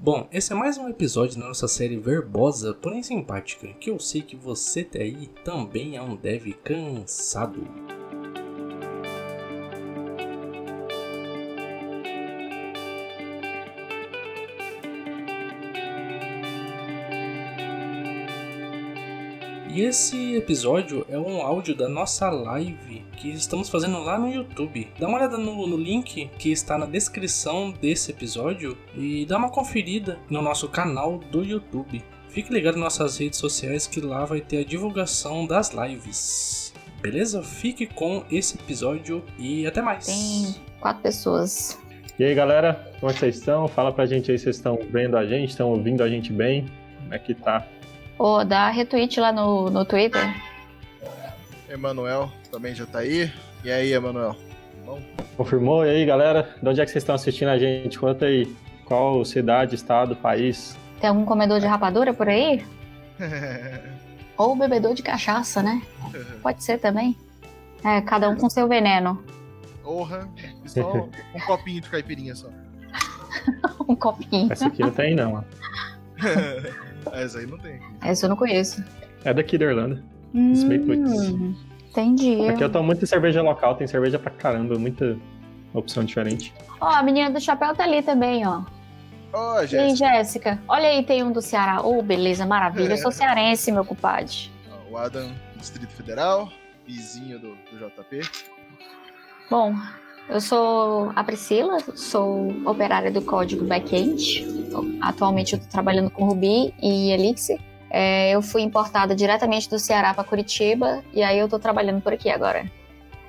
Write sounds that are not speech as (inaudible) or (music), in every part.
Bom, esse é mais um episódio da nossa série verbosa, porém simpática, que eu sei que você aí também é um dev cansado. E esse episódio é um áudio da nossa live que estamos fazendo lá no YouTube. Dá uma olhada no, no, link que está na descrição desse episódio e dá uma conferida no nosso canal do YouTube. Fique ligado nas nossas redes sociais que lá vai ter a divulgação das lives. Beleza? Fique com esse episódio e até mais. Tem quatro pessoas. E aí galera, como é que vocês estão? Fala pra gente aí se vocês estão vendo a gente, estão ouvindo a gente bem. Como é que tá Ô, oh, dá retweet lá no, no Twitter. Emanuel também já tá aí. E aí, Emanuel? Bom? Confirmou? E aí, galera? De onde é que vocês estão assistindo a gente? Conta aí. Qual cidade, estado, país? Tem algum comedor de rapadura por aí? (laughs) Ou bebedor de cachaça, né? (laughs) Pode ser também. É, cada um com seu veneno. Porra, só um copinho de caipirinha só. (laughs) um copinho. Essa aqui não tem, não. Essa aí não tem. Essa eu não conheço. É daqui da Irlanda. Hum, entendi. Aqui eu tomo muita cerveja local, tem cerveja pra caramba, muita opção diferente. Ó, a menina do chapéu tá ali também, ó. Ó, oh, Jéssica. E aí, Jéssica? Olha aí, tem um do Ceará. Ô, oh, beleza, maravilha. É. Eu sou cearense, meu compadre. O Adam, Distrito Federal, vizinho do, do JP. Bom, eu sou a Priscila, sou operária do código back-end. Atualmente eu estou trabalhando com Ruby e Elixir. É, eu fui importada diretamente do Ceará para Curitiba e aí eu estou trabalhando por aqui agora.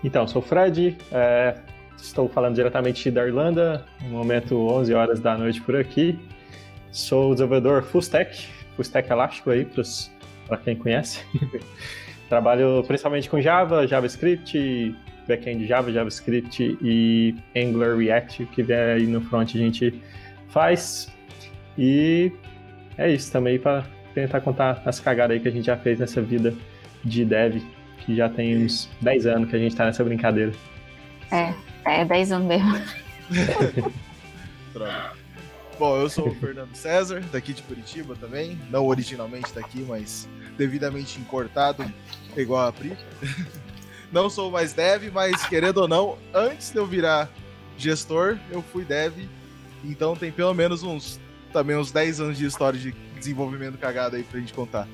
Então, sou o Fred, é, estou falando diretamente da Irlanda, no momento 11 horas da noite por aqui. Sou desenvolvedor full stack, full stack elástico aí para quem conhece. (laughs) Trabalho principalmente com Java, JavaScript, backend Java, JavaScript e Angular React, que vem aí no front a gente faz. E é isso também para tentar contar as cagadas aí que a gente já fez nessa vida de dev, que já tem uns 10 anos que a gente tá nessa brincadeira. É, é 10 anos mesmo. (laughs) Bom, eu sou o Fernando César, daqui de Curitiba também. Não originalmente daqui, mas devidamente importado, igual a Pri. Não sou mais dev, mas querendo ou não, antes de eu virar gestor, eu fui dev. Então tem pelo menos uns também uns 10 anos de história de desenvolvimento cagada aí pra gente contar.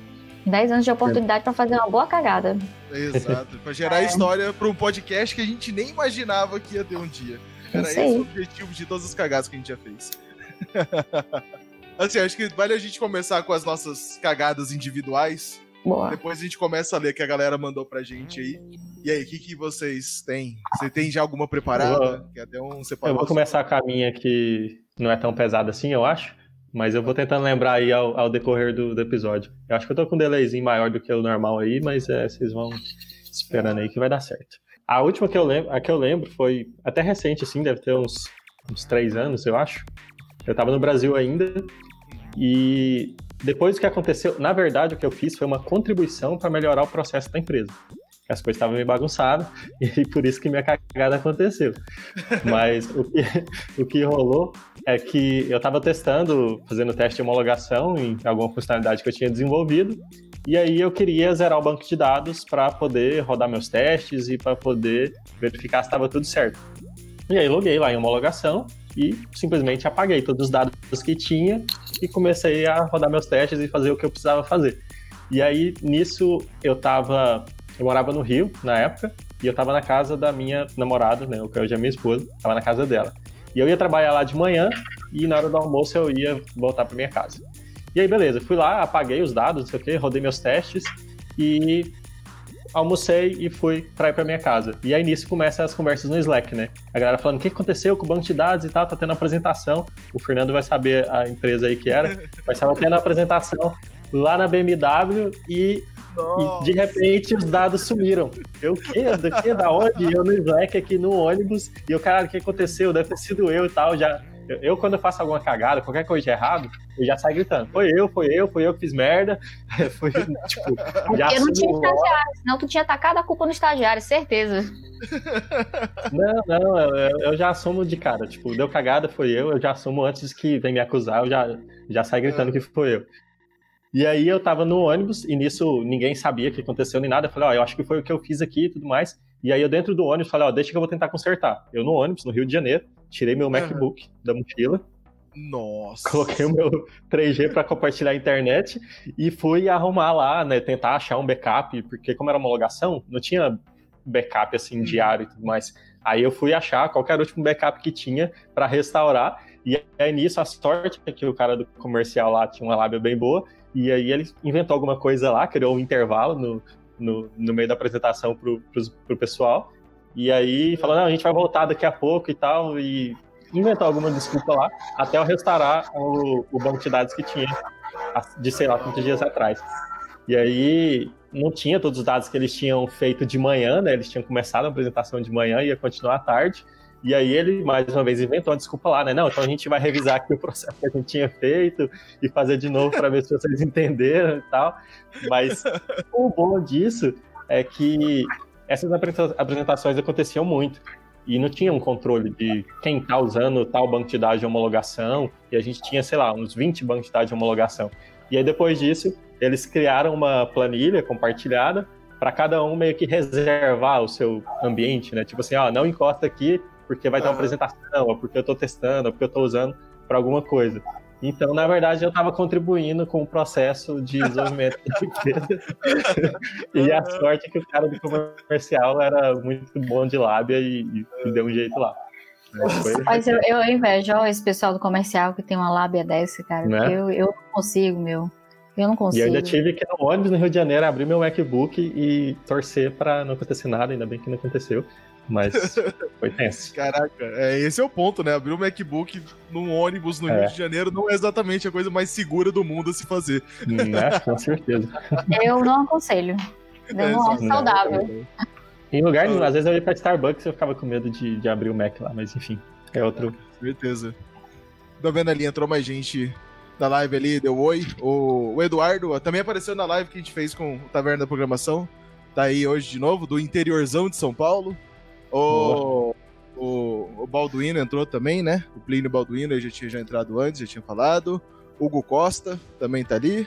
10 anos de oportunidade para fazer uma boa cagada. Exato, para gerar (laughs) é. história para um podcast que a gente nem imaginava que ia ter um dia. Era esse o objetivo de todas as cagadas que a gente já fez. (laughs) assim, acho que vale a gente começar com as nossas cagadas individuais. Boa. Depois a gente começa a ler que a galera mandou pra gente aí. E aí, o que, que vocês têm? Você tem já alguma preparada? Eu vou, um eu vou começar com a minha que não é tão pesada assim, eu acho. Mas eu vou tentando lembrar aí ao, ao decorrer do, do, episódio. Eu acho que eu tô com um delayzinho maior do que o normal aí, mas é, vocês vão esperando aí que vai dar certo. A última que eu lembro, a que eu lembro foi até recente, assim, deve ter uns, uns três anos, eu acho. Eu tava no Brasil ainda e depois do que aconteceu, na verdade, o que eu fiz foi uma contribuição para melhorar o processo da empresa. As coisas estavam meio bagunçadas (laughs) e por isso que minha cagada aconteceu. Mas o que, (laughs) o que rolou é que eu estava testando, fazendo teste de homologação em alguma funcionalidade que eu tinha desenvolvido, e aí eu queria zerar o banco de dados para poder rodar meus testes e para poder verificar se estava tudo certo. E aí loguei lá em homologação e simplesmente apaguei todos os dados que tinha e comecei a rodar meus testes e fazer o que eu precisava fazer. E aí, nisso, eu tava. Eu morava no Rio na época, e eu tava na casa da minha namorada, né? Que hoje é minha esposa, tava na casa dela. E eu ia trabalhar lá de manhã, e na hora do almoço eu ia voltar para minha casa. E aí, beleza, fui lá, apaguei os dados, não sei o quê, rodei meus testes, e almocei e fui pra ir pra minha casa. E aí nisso começa as conversas no Slack, né? A galera falando o que aconteceu com o banco de dados e tal, tá tendo apresentação. O Fernando vai saber a empresa aí que era, mas tava tendo apresentação lá na BMW e, e, de repente os dados sumiram. Eu, o quê? Do que? Da onde? Eu no Slack aqui no ônibus, e eu, cara, o que aconteceu? Deve ter sido eu e tal, já Eu, eu, quando eu faço alguma cagada, qualquer coisa de errado, eu já saio gritando. Foi eu, foi eu, foi eu que fiz merda. (laughs) foi, tipo, já eu não tinha estagiário, senão tu tinha atacado a culpa no estagiário, certeza. Não, não, eu, eu, já assumo de cara. Tipo, deu cagada, foi eu, eu já assumo antes que vem me acusar, eu já, já saio gritando que foi eu. E aí eu tava no ônibus, e nisso ninguém sabia o que aconteceu nem nada. Eu falei, ó, eu acho que foi o que eu fiz aqui e tudo mais. E aí eu dentro do ônibus falei, ó, deixa que eu vou tentar consertar. Eu no ônibus, no Rio de Janeiro, tirei meu uhum. MacBook da mochila. Nossa. Coloquei o meu (laughs) 3G para compartilhar a internet e fui arrumar lá, né, tentar achar um backup, porque como era homologação, não tinha backup assim uhum. diário e tudo mais. Aí eu fui achar qualquer último backup que tinha para restaurar. E aí nisso a sorte é que o cara do comercial lá tinha uma lábia bem boa e aí ele inventou alguma coisa lá, criou um intervalo no, no, no meio da apresentação pro, pro, pro pessoal. E aí falou, não, a gente vai voltar daqui a pouco e tal, e inventou alguma desculpa lá, até eu restaurar o, o banco de dados que tinha de sei lá quantos dias atrás. E aí não tinha todos os dados que eles tinham feito de manhã, né? Eles tinham começado a apresentação de manhã e ia continuar à tarde. E aí ele, mais uma vez, inventou uma desculpa lá, né? Não, então a gente vai revisar aqui o processo que a gente tinha feito e fazer de novo para ver se vocês entenderam e tal. Mas o bom disso é que essas apresentações aconteciam muito. E não tinha um controle de quem está usando tal banco de dados de homologação. E a gente tinha, sei lá, uns 20 bancos de dados de homologação. E aí depois disso, eles criaram uma planilha compartilhada para cada um meio que reservar o seu ambiente, né? Tipo assim, ó, não encosta aqui porque vai ter uma apresentação, ou porque eu estou testando, ou porque eu estou usando para alguma coisa. Então, na verdade, eu estava contribuindo com o processo de desenvolvimento da empresa. (laughs) e a sorte é que o cara do comercial era muito bom de lábia e, e deu um jeito lá. Foi... Mas eu, eu invejo esse pessoal do comercial que tem uma lábia dessa, cara. Né? Eu, eu não consigo, meu. Eu não consigo. E ainda tive que no ônibus no Rio de Janeiro abrir meu MacBook e torcer para não acontecer nada, ainda bem que não aconteceu. Mas (laughs) foi tenso. Caraca, é, esse é o ponto, né? Abrir o um MacBook num ônibus no é. Rio de Janeiro não é exatamente a coisa mais segura do mundo a se fazer. Né? Com certeza. (laughs) Eu não aconselho. Eu não acho saudável. Em lugar nenhum, às vezes eu ia pra Starbucks e eu ficava com medo de, de abrir o Mac lá, mas enfim, é outro. Certeza. Tá vendo ali, entrou mais gente da live ali, deu oi. O, o Eduardo também apareceu na live que a gente fez com o Taverna da Programação. Tá aí hoje de novo, do interiorzão de São Paulo. O, o, o, Balduino entrou também, né? O Plínio Balduino ele já tinha já entrado antes, já tinha falado. Hugo Costa também tá ali.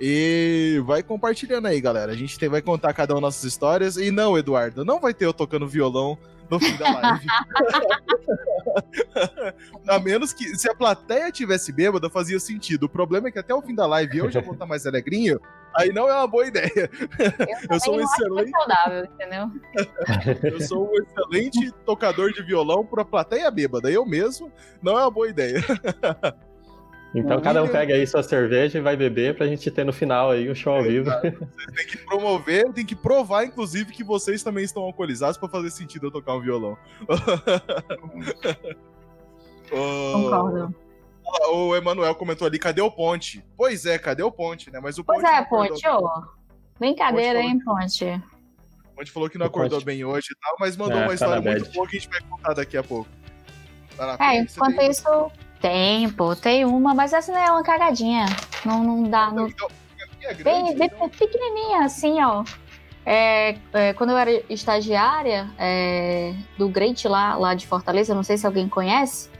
E vai compartilhando aí, galera. A gente tem, vai contar cada uma nossas histórias. E não, Eduardo, não vai ter eu tocando violão no fim da live. (laughs) a menos que se a plateia tivesse bêbada, fazia sentido. O problema é que até o fim da live eu já vou estar mais alegrinho. Aí não é uma boa ideia. Eu, (laughs) eu sou um excelente. Saudável, entendeu? (laughs) eu sou um excelente tocador de violão para plateia bêbada. Eu mesmo não é uma boa ideia. (laughs) Então cada um pega aí sua cerveja e vai beber pra gente ter no final aí um show ao vivo. Você tem que promover, tem que provar, inclusive, que vocês também estão alcoolizados pra fazer sentido eu tocar um violão. Concordo. O Emanuel comentou ali, cadê o ponte? Pois é, cadê o ponte, né? Mas o pois é, ponte, ô. Brincadeira, hein, ponte. O ponte falou que não acordou bem hoje e tal, mas mandou é, uma tá história muito boa que a gente vai contar daqui a pouco. Tá é, enquanto isso, tem, pô, tem uma, mas essa não é uma cagadinha. Não, não dá. Não... É bem, bem então. pequenininha, assim, ó. É, é, quando eu era estagiária é, do Great lá, lá de Fortaleza, não sei se alguém conhece,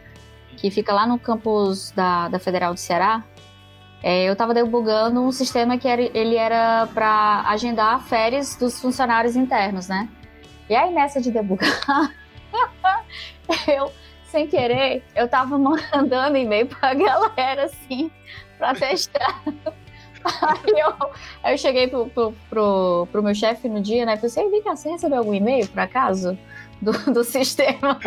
que fica lá no campus da, da Federal do Ceará, é, eu estava debugando um sistema que era, ele era para agendar férias dos funcionários internos, né? E aí nessa de debugar, (laughs) eu sem querer, eu tava mandando e-mail pra galera, assim, pra testar. Aí eu, aí eu cheguei pro, pro, pro, pro meu chefe no dia, né? Falei vem cá, você recebeu algum e-mail, por acaso? Do, do (laughs) sistema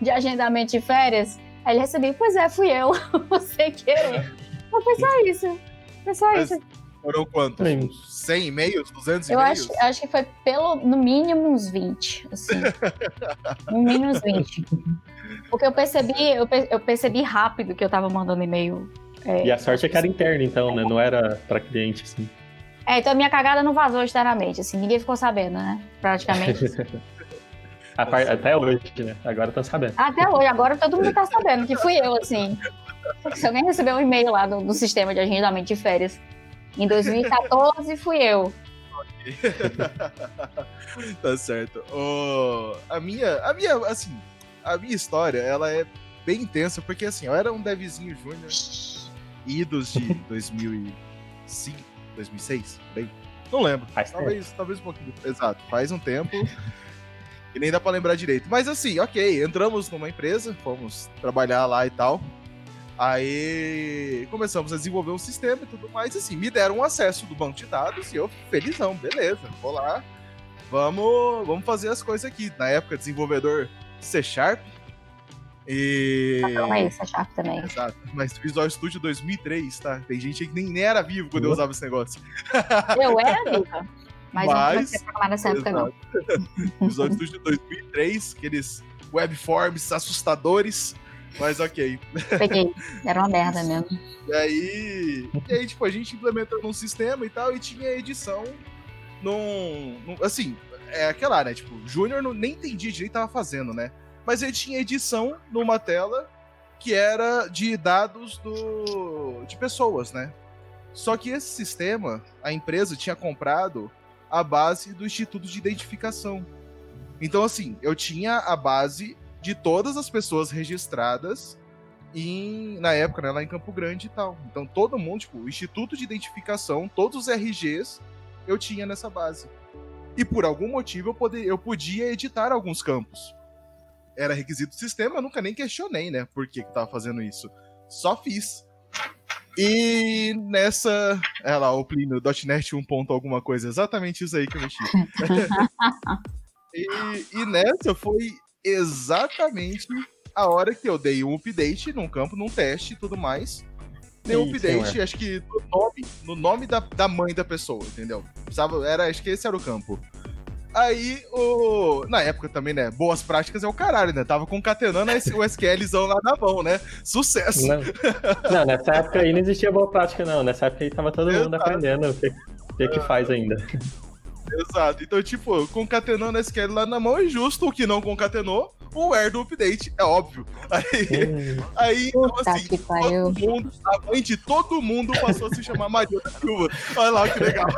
de agendamento de férias? Aí ele recebeu, pois é, fui eu, (laughs) sem querer. Mas foi só isso. Foi só Mas... isso. Foram quantos? 100 e-mails? 200 eu e-mails? Acho, acho que foi pelo, no mínimo uns 20, assim. (laughs) no mínimo uns 20. Porque eu percebi, eu, eu percebi rápido que eu tava mandando e-mail. É, e a sorte é que era interna, então, né? Não era para cliente, assim. É, então a minha cagada não vazou externamente, assim, ninguém ficou sabendo, né? Praticamente. (laughs) Até hoje, né? Agora estão sabendo. Até hoje, agora todo mundo tá sabendo que fui eu, assim. Se alguém recebeu um e-mail lá do, do sistema de agendamento de férias. Em 2014 fui eu. (laughs) tá certo. Oh, a minha, a minha, assim, a minha história, ela é bem intensa, porque assim, eu era um devzinho júnior, idos de 2005, 2006, bem, não lembro. Faz talvez, tempo. talvez um pouquinho. Exato, faz um tempo. E nem dá pra lembrar direito. Mas assim, ok, entramos numa empresa, fomos trabalhar lá e tal. Aí começamos a desenvolver um sistema e tudo mais. Assim, me deram um acesso do banco de dados e eu, felizão, beleza, vou lá. Vamos, vamos fazer as coisas aqui. Na época, desenvolvedor C Sharp. E. Tá aí, C Sharp também. Exato. Mas Visual Studio 2003, tá? Tem gente que nem, nem era vivo quando eu uhum. usava esse negócio. Eu era viva. Mas, mas não programar nessa época, não. Visual Studio 2003, aqueles webforms assustadores. Mas ok. Peguei. Era uma merda mesmo. E aí, e aí, tipo, a gente implementou num sistema e tal, e tinha edição num. num assim, é aquela, né? Tipo, Júnior nem entendia direito o que tava fazendo, né? Mas ele tinha edição numa tela que era de dados do de pessoas, né? Só que esse sistema, a empresa tinha comprado a base do Instituto de Identificação. Então, assim, eu tinha a base de todas as pessoas registradas em, na época, né, lá em Campo Grande e tal. Então todo mundo, tipo, o Instituto de Identificação, todos os RGs eu tinha nessa base. E por algum motivo eu, poder, eu podia editar alguns campos. Era requisito do sistema, eu nunca nem questionei, né, por que que tava fazendo isso. Só fiz. E nessa. É lá, o Plínio, .NET 1 ponto alguma coisa. Exatamente isso aí que eu mexi. (laughs) e, e nessa foi exatamente a hora que eu dei um update num campo, num teste e tudo mais. Dei um update, acho que no nome, no nome da, da mãe da pessoa, entendeu? Precisava, era, acho que esse era o campo. Aí, o... na época também, né? Boas práticas é o caralho, né? Tava concatenando o SQLzão lá na mão, né? Sucesso! Não, não, nessa época aí não existia boa prática, não. Nessa época aí tava todo mundo aprendendo o que, o que faz ainda. Exato. Então, tipo, concatenando a SQL lá na mão é justo. O que não concatenou, o where do update, é óbvio. Aí, aí então, assim, todo mundo, a mãe de todo mundo passou a se chamar Maria da Silva. Olha lá que legal. (laughs)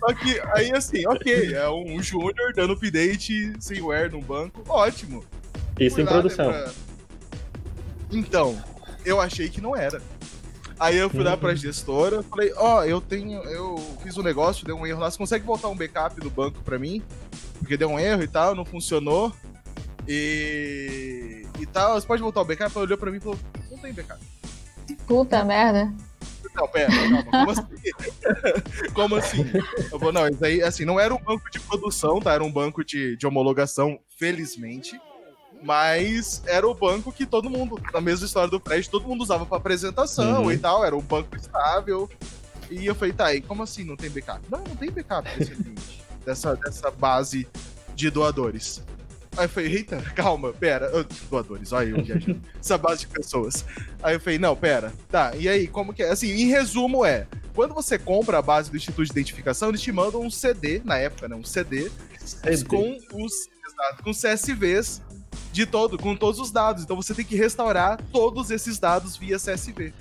Só que aí, assim, ok, é um júnior dando update sem where no banco, ótimo. Isso em produção. Pra... Então, eu achei que não era. Aí eu fui uhum. lá pra gestora, falei, ó, oh, eu tenho, eu fiz um negócio, deu um erro lá, você consegue voltar um backup do banco pra mim? Porque deu um erro e tal, não funcionou. E. E tal, você pode voltar o backup? Ela olhou pra mim e falou, não tem backup. Puta merda. Não, pera, calma, como assim? (laughs) como assim? Eu vou, não, isso aí, assim, não era um banco de produção, tá? Era um banco de, de homologação, felizmente. Mas era o banco que todo mundo, na mesma história do Fred, todo mundo usava para apresentação uhum. e tal, era um banco estável. E eu falei, tá, e como assim não tem backup? Não, não tem backup desse (laughs) dessa, dessa base de doadores. Aí eu falei, eita, calma, pera. Doadores, olha eu viajando. (laughs) Essa base de pessoas. Aí eu falei, não, pera. Tá, e aí, como que é? Assim, em resumo é, quando você compra a base do Instituto de Identificação, eles te mandam um CD, na época, né? Um CD, CD. com os exato, com CSVs de todo, com todos os dados. Então você tem que restaurar todos esses dados via CSV.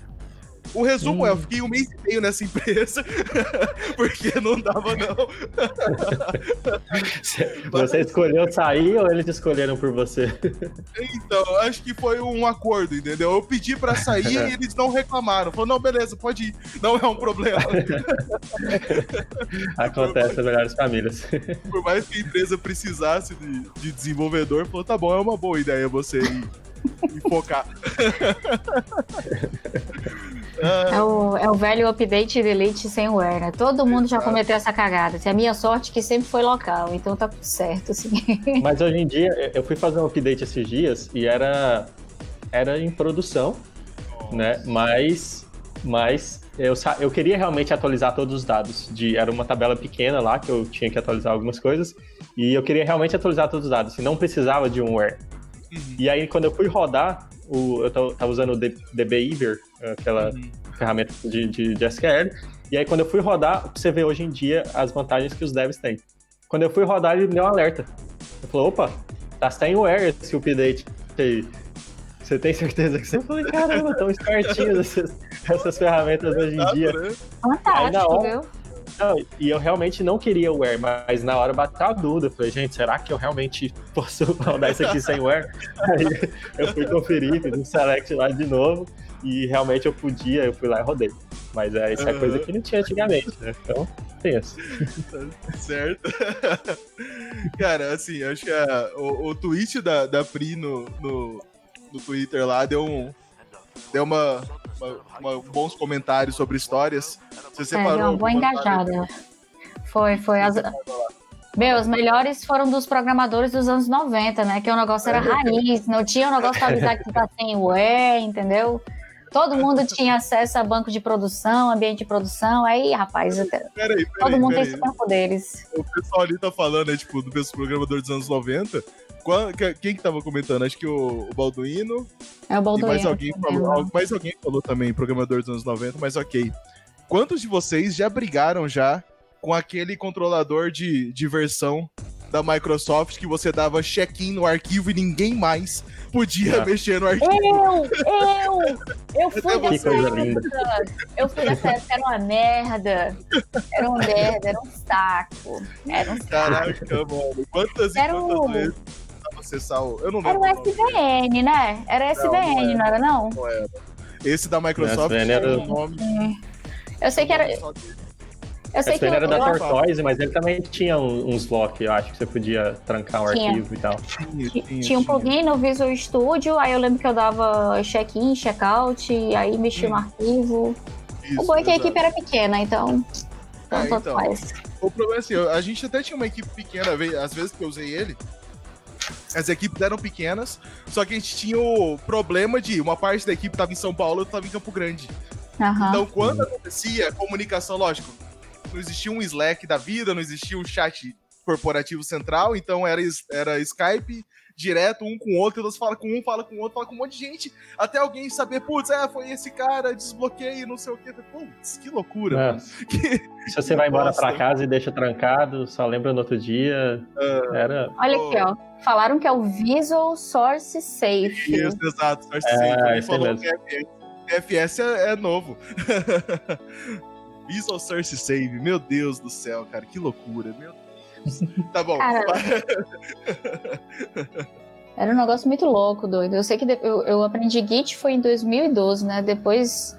O resumo hum. é, eu fiquei um mês e meio nessa empresa, (laughs) porque não dava, não. (laughs) você escolheu sair ou eles escolheram por você? Então, acho que foi um acordo, entendeu? Eu pedi pra sair e (laughs) eles não reclamaram. Falaram, não, beleza, pode ir. Não é um problema. Acontece nas melhores famílias. Por mais que a empresa precisasse de, de desenvolvedor, falou, tá bom, é uma boa ideia você ir e focar. É o, é o velho update e delete sem wear, né? Todo mundo já cometeu essa cagada. Assim, a minha sorte é que sempre foi local, então tá tudo certo, assim. (laughs) Mas hoje em dia, eu fui fazer um update esses dias e era, era em produção, né? Mas, mas eu, eu queria realmente atualizar todos os dados. De, era uma tabela pequena lá que eu tinha que atualizar algumas coisas. E eu queria realmente atualizar todos os dados. E não precisava de um where. Uhum. E aí, quando eu fui rodar, o, eu tava usando o DBeaver, aquela uhum. ferramenta de, de, de, SQL, e aí quando eu fui rodar, você vê hoje em dia as vantagens que os devs têm. Quando eu fui rodar, ele me deu um alerta. Ele falou, opa, tá sem wear esse update aí. Você tem certeza que você... Eu falei, caramba, tão espertinhos (laughs) essas, essas ferramentas hoje em dia. Né? Fantástico, hora- viu? Não, e eu realmente não queria o wear, mas na hora bateu a dúvida. Eu falei, gente, será que eu realmente posso (laughs) rodar isso aqui sem wear? Aí eu fui conferir, fiz um select lá de novo e realmente eu podia, eu fui lá e rodei. Mas é, isso é Aham. coisa que não tinha antigamente, né? Então, pensa. Certo? (laughs) Cara, assim, acho que a- o, o tweet da, da Pri no, no, no Twitter lá deu um. Deu uma, uma- uma- bons comentários sobre histórias. Você É, separou. deu uma boa engajada. Foi, foi. As... Meu, os melhores foram dos programadores dos anos 90, né? Que o negócio era raiz, não tinha o negócio pra avisar que tá sem ué, entendeu? Todo mundo tinha acesso a banco de produção, ambiente de produção. Aí, rapaz, Peraí, peraí, todo mundo tem peraí. superpoderes. O pessoal ali tá falando, né, tipo, do programador dos anos 90. Qua- que- Quem que tava comentando? Acho que o, o Balduino É o e Balduino. mais alguém falou. né? Mais alguém falou também, programador dos anos 90, mas ok. Quantos de vocês já brigaram já com aquele controlador de, de versão da Microsoft que você dava check-in no arquivo e ninguém mais podia Ah. mexer no arquivo? Eu, eu, eu (laughs) fui dessa época. Eu fui dessa época, era uma merda. Era uma merda, era um saco. Era um saco. Caraca, mano. Quantas e Era quantas o- vezes acessar o. Eu não Era lembro. o o SVN, né? Era Não, não SVN, era. não era não? não era. Esse da Microsoft SVN era- um nome. Eu sei que era. Eu sei que ele era da Tortoise, mas ele também tinha uns lock, eu acho, que você podia trancar o Tinha. arquivo e tal. Tinha, Ti- Tinha um plugin no Visual Studio, aí eu lembro que eu dava check-in, check-out, e aí mexia no arquivo. Isso, o bom é que a equipe era pequena, então. Então, É, tanto então. faz. O problema é assim, a gente até tinha uma equipe pequena, às vezes que eu usei ele, as equipes eram pequenas, só que a gente tinha o problema de uma parte da equipe tava em São Paulo, outra tava em Campo Grande. Aham. Então, quando acontecia comunicação, lógico, não existia um Slack da vida, não existia um chat corporativo central, então era, era Skype direto, um com o outro, você fala com um, fala com o outro, fala com um monte de gente, até alguém saber, putz, é, foi esse cara, desbloqueei, não sei o quê. Putz, que loucura, É. (laughs) Que- Se você vai embora Nossa. pra casa e deixa trancado, só lembra no outro dia, era... Olha aqui, ó. Falaram que é o Visual Source Safe. Isso, exato. Source É, Safe. Aí falou mesmo. que FS, FS é, é novo. (laughs) Visual Source Save. Meu Deus do céu, cara. Que loucura. Meu Deus. Tá bom. Cara, (laughs) Era um negócio muito louco, doido. Eu sei que eu, eu aprendi Git foi em 2012, né? Depois.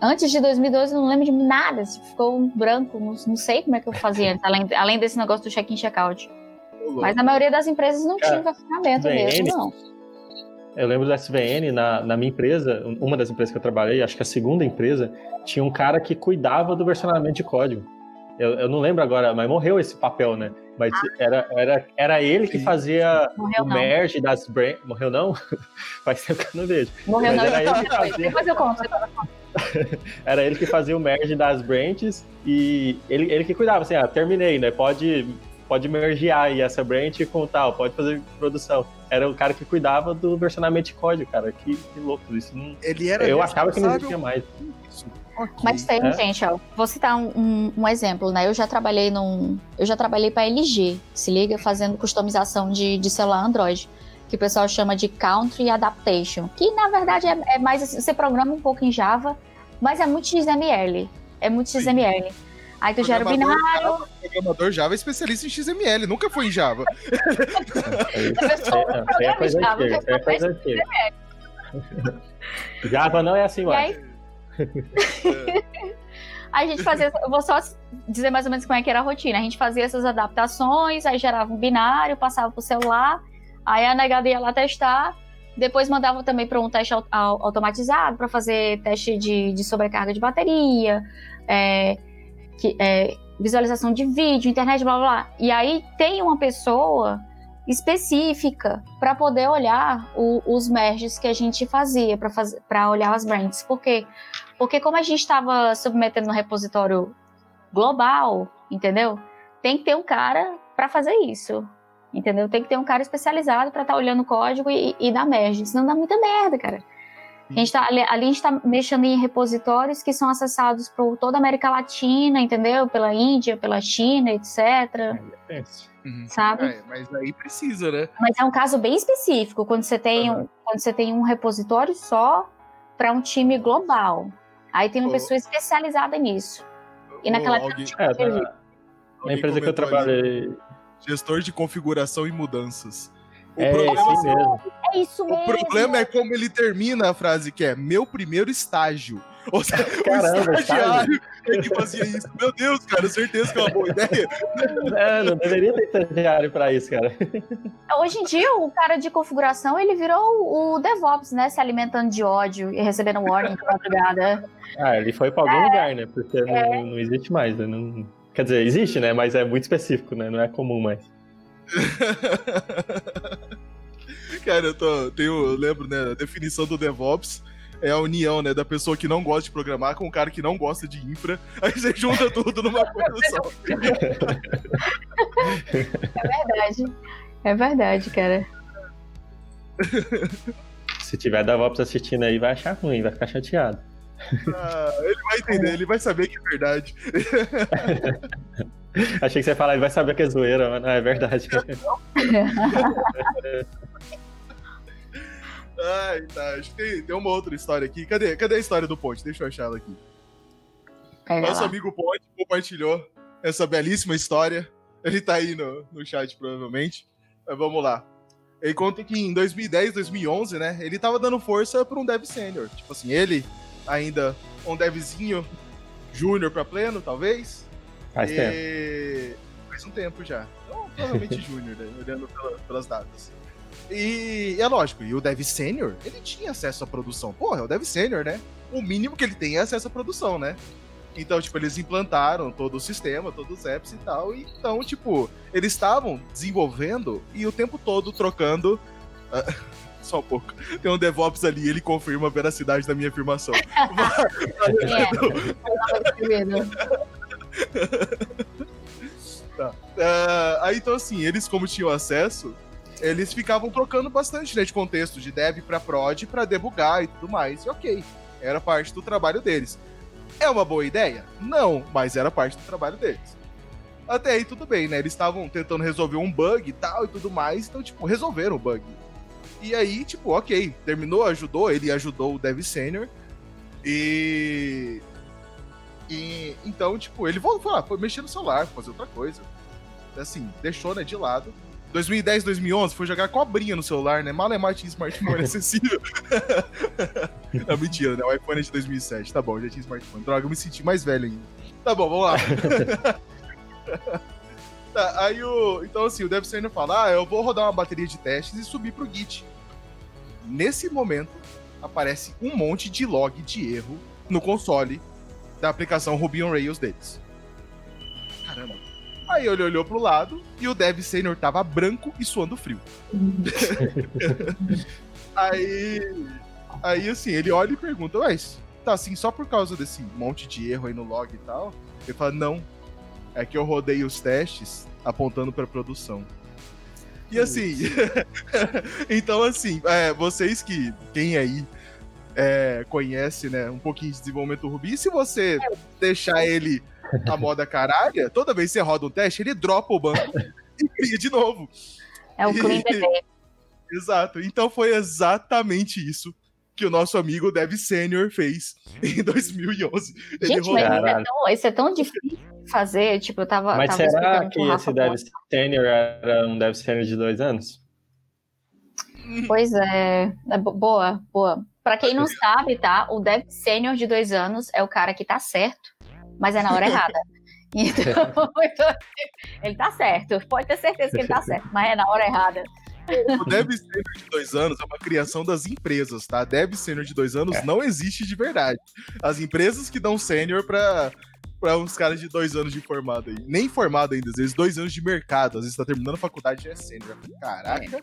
Antes de 2012 eu não lembro de nada. assim, Ficou um branco. Não, não sei como é que eu fazia antes, além, além desse negócio do check-in check-out. Mas na maioria das empresas não Cara, tinha ferramenta mesmo, não. Eu lembro do SVN, na, na minha empresa, uma das empresas que eu trabalhei, acho que a segunda empresa, tinha um cara que cuidava do versionamento de código. Eu, eu não lembro agora, mas morreu esse papel, né? Mas era, era, era ele que fazia Morreu o não. merge das branches. Morreu não? (laughs) Faz tempo que eu não vejo. Morreu Mas não. era ele que Depois, fazia. depois eu conto. (laughs) Era ele que fazia o merge das branches e ele, ele que cuidava, assim, ah, terminei, né? Pode, pode mergear aí essa branch com tal, pode fazer produção. Era o cara que cuidava do versionamento de código, cara. Que, que louco isso. Não- Ele era eu achava que não existia mais. isso. Mas tem, É. gente, ó. Vou citar um, um- um exemplo, né? Eu já trabalhei num. Eu já trabalhei para LG, se liga, fazendo customização de, de celular Android. Que o pessoal chama de Country Adaptation. Que na verdade é, é mais assim, você programa um pouco em Java, mas é muito XML. É muito Sim. XML. Aí tu gera o binário, Java- Programador Java é especialista em XML, nunca foi em Java. Isso aí é coisa Java, antiga. É coisa antiga. Java não é assim, e mais. aí a gente fazia. Eu vou só dizer mais ou menos como é que era a rotina. A gente fazia essas adaptações, aí gerava um binário, passava pro celular, aí a negada ia lá testar, depois mandava também para um teste au- au- automatizado para fazer teste de, de sobrecarga de bateria, é, que- é, visualização de vídeo, internet, blá blá. E aí tem uma pessoa específica para poder olhar o- os merges que a gente fazia, para olhar as brands. Por quê? Porque como a gente estava submetendo no repositório global, entendeu? Tem que ter um cara para fazer isso. Entendeu? Tem que ter um cara especializado para estar olhando o código e, e dar merge. Senão dá muita merda, cara. A gente tá, ali, a gente está mexendo em repositórios que são acessados por toda a América Latina, entendeu? Pela Índia, pela China, etc. É, Uhum. Sabe? É, mas aí precisa, né? Mas é um caso bem específico, quando você tem, um, quando você tem um repositório só para um time global. Aí tem uma Oh. pessoa especializada nisso. E Ou naquela alguém- É, na, empresa que eu trabalhei. gestor de configuração e mudanças. O É, problema, esse mesmo. É isso o mesmo. problema é como ele termina a frase, que é meu primeiro estágio. (laughs) Ou seja, Caramba, (laughs) o estagiário é que fazia isso. Meu Deus, cara, certeza que é uma boa ideia. (laughs) É, não deveria ter estagiário pra isso, cara. Hoje em dia, o cara de configuração, ele virou o DevOps, né? Se alimentando de ódio e recebendo warning de madrugada. Ah, ele foi pra algum lugar, né? Porque não, não existe mais, né? Não- Quer dizer, existe, né? Mas é muito específico, né? Não é comum mais. Cara, eu tô, tenho, eu lembro, né, a definição do DevOps é a união, né, da pessoa que não gosta de programar com o cara que não gosta de infra, (laughs) aí você junta tudo numa (laughs) coisa só. (laughs) É verdade. É verdade, cara. Se tiver DevOps assistindo aí, vai achar ruim, vai ficar chateado. Ah, ele vai entender, ele vai saber que é verdade. Achei que você ia falar, ele vai saber que é zoeira, mas não, é verdade. Ai, tá, acho que tem, tem uma outra história aqui. Cadê, cadê a história do Ponte? Deixa eu achar ela aqui. Pega Nosso lá. amigo Ponte compartilhou essa belíssima história. Ele tá aí no, no chat, provavelmente. Mas vamos lá. Ele conta que em 2010, 2011, né? Ele tava dando força pra um dev sênior. Tipo assim, ele ainda um devzinho júnior pra pleno, talvez. Faz tempo. e... Faz um tempo já. Então, provavelmente (laughs) júnior, né? Olhando pela- pelas datas. E é lógico, e o dev sênior, ele tinha acesso à produção. Porra, é o dev sênior, né? O mínimo que ele tem é acesso à produção, né? Então, tipo, eles implantaram todo o sistema, todos os apps e tal. E, então, tipo, eles estavam desenvolvendo e o tempo todo trocando. ah, (laughs) só um pouco. Tem um DevOps ali, ele confirma a veracidade da minha afirmação. É, (laughs) escrevendo. (laughs) Ah, aí, então, assim, eles, como tinham acesso, eles ficavam trocando bastante, né, de contexto, de dev pra prod, pra debugar e tudo mais. E ok, era parte do trabalho deles. É uma boa ideia? Não, mas era parte do trabalho deles. Até aí tudo bem, né? Eles estavam tentando resolver um bug e tal e tudo mais, então, tipo, resolveram o bug. E aí, tipo, ok, terminou, ajudou, ele ajudou o Dev Senior. E. E então, tipo, ele voltou foi mexer no celular, fazer outra coisa. Assim, deixou, né, de lado. 2010, 2011, foi jogar cobrinha no celular, né? Malemar tinha smartphone (laughs) acessível. (laughs) Não, mentira, né? O iPhone é de 2007. Tá bom, já tinha smartphone. Droga, eu me senti mais velho ainda. Tá bom, vamos lá. (laughs) Tá, aí o. Então, assim, o Dev Senior fala: Ah, eu vou rodar uma bateria de testes e subir pro Git. Nesse momento, aparece um monte de log de erro no console da aplicação Ruby on Rails deles. Caramba. Aí ele olhou pro lado e o Dev Senior tava branco e suando frio. (laughs) Aí. Aí, assim, ele olha e pergunta: Mas, tá assim, só por causa desse monte de erro aí no log e tal? Ele fala: Não. É que eu rodei os testes apontando pra produção. E assim. (laughs) então, assim, é, vocês que. Quem aí é, conhece, né, um pouquinho de desenvolvimento Ruby, se você deixar ele a moda caralha, toda vez que você roda um teste, ele dropa o banco (laughs) e cria de novo. É o clean DD. (laughs) Exato. Então foi exatamente isso que o nosso amigo Dev Senior fez em 2011. Ele Gente, mas rodou. isso é, tão, isso é tão difícil de fazer. Tipo, eu tava, Mas tava será que esse Dev. Senior era um Dev Senior de dois anos? Pois é, é bo- boa, boa. Pra quem não (laughs) sabe, tá? O Dev Sênior de dois anos é o cara que tá certo, mas é na hora errada. (laughs) Então, (laughs) ele tá certo. Pode ter certeza que ele tá certo, mas é na hora errada. O Senior de dois anos é uma criação das empresas, tá? Dev Senior de dois anos É. não existe de verdade. As empresas que dão sênior pra, pra uns caras de dois anos de formado aí. Nem formado ainda, às vezes dois anos de mercado. Às vezes tá terminando a faculdade e já é sênior. Caraca.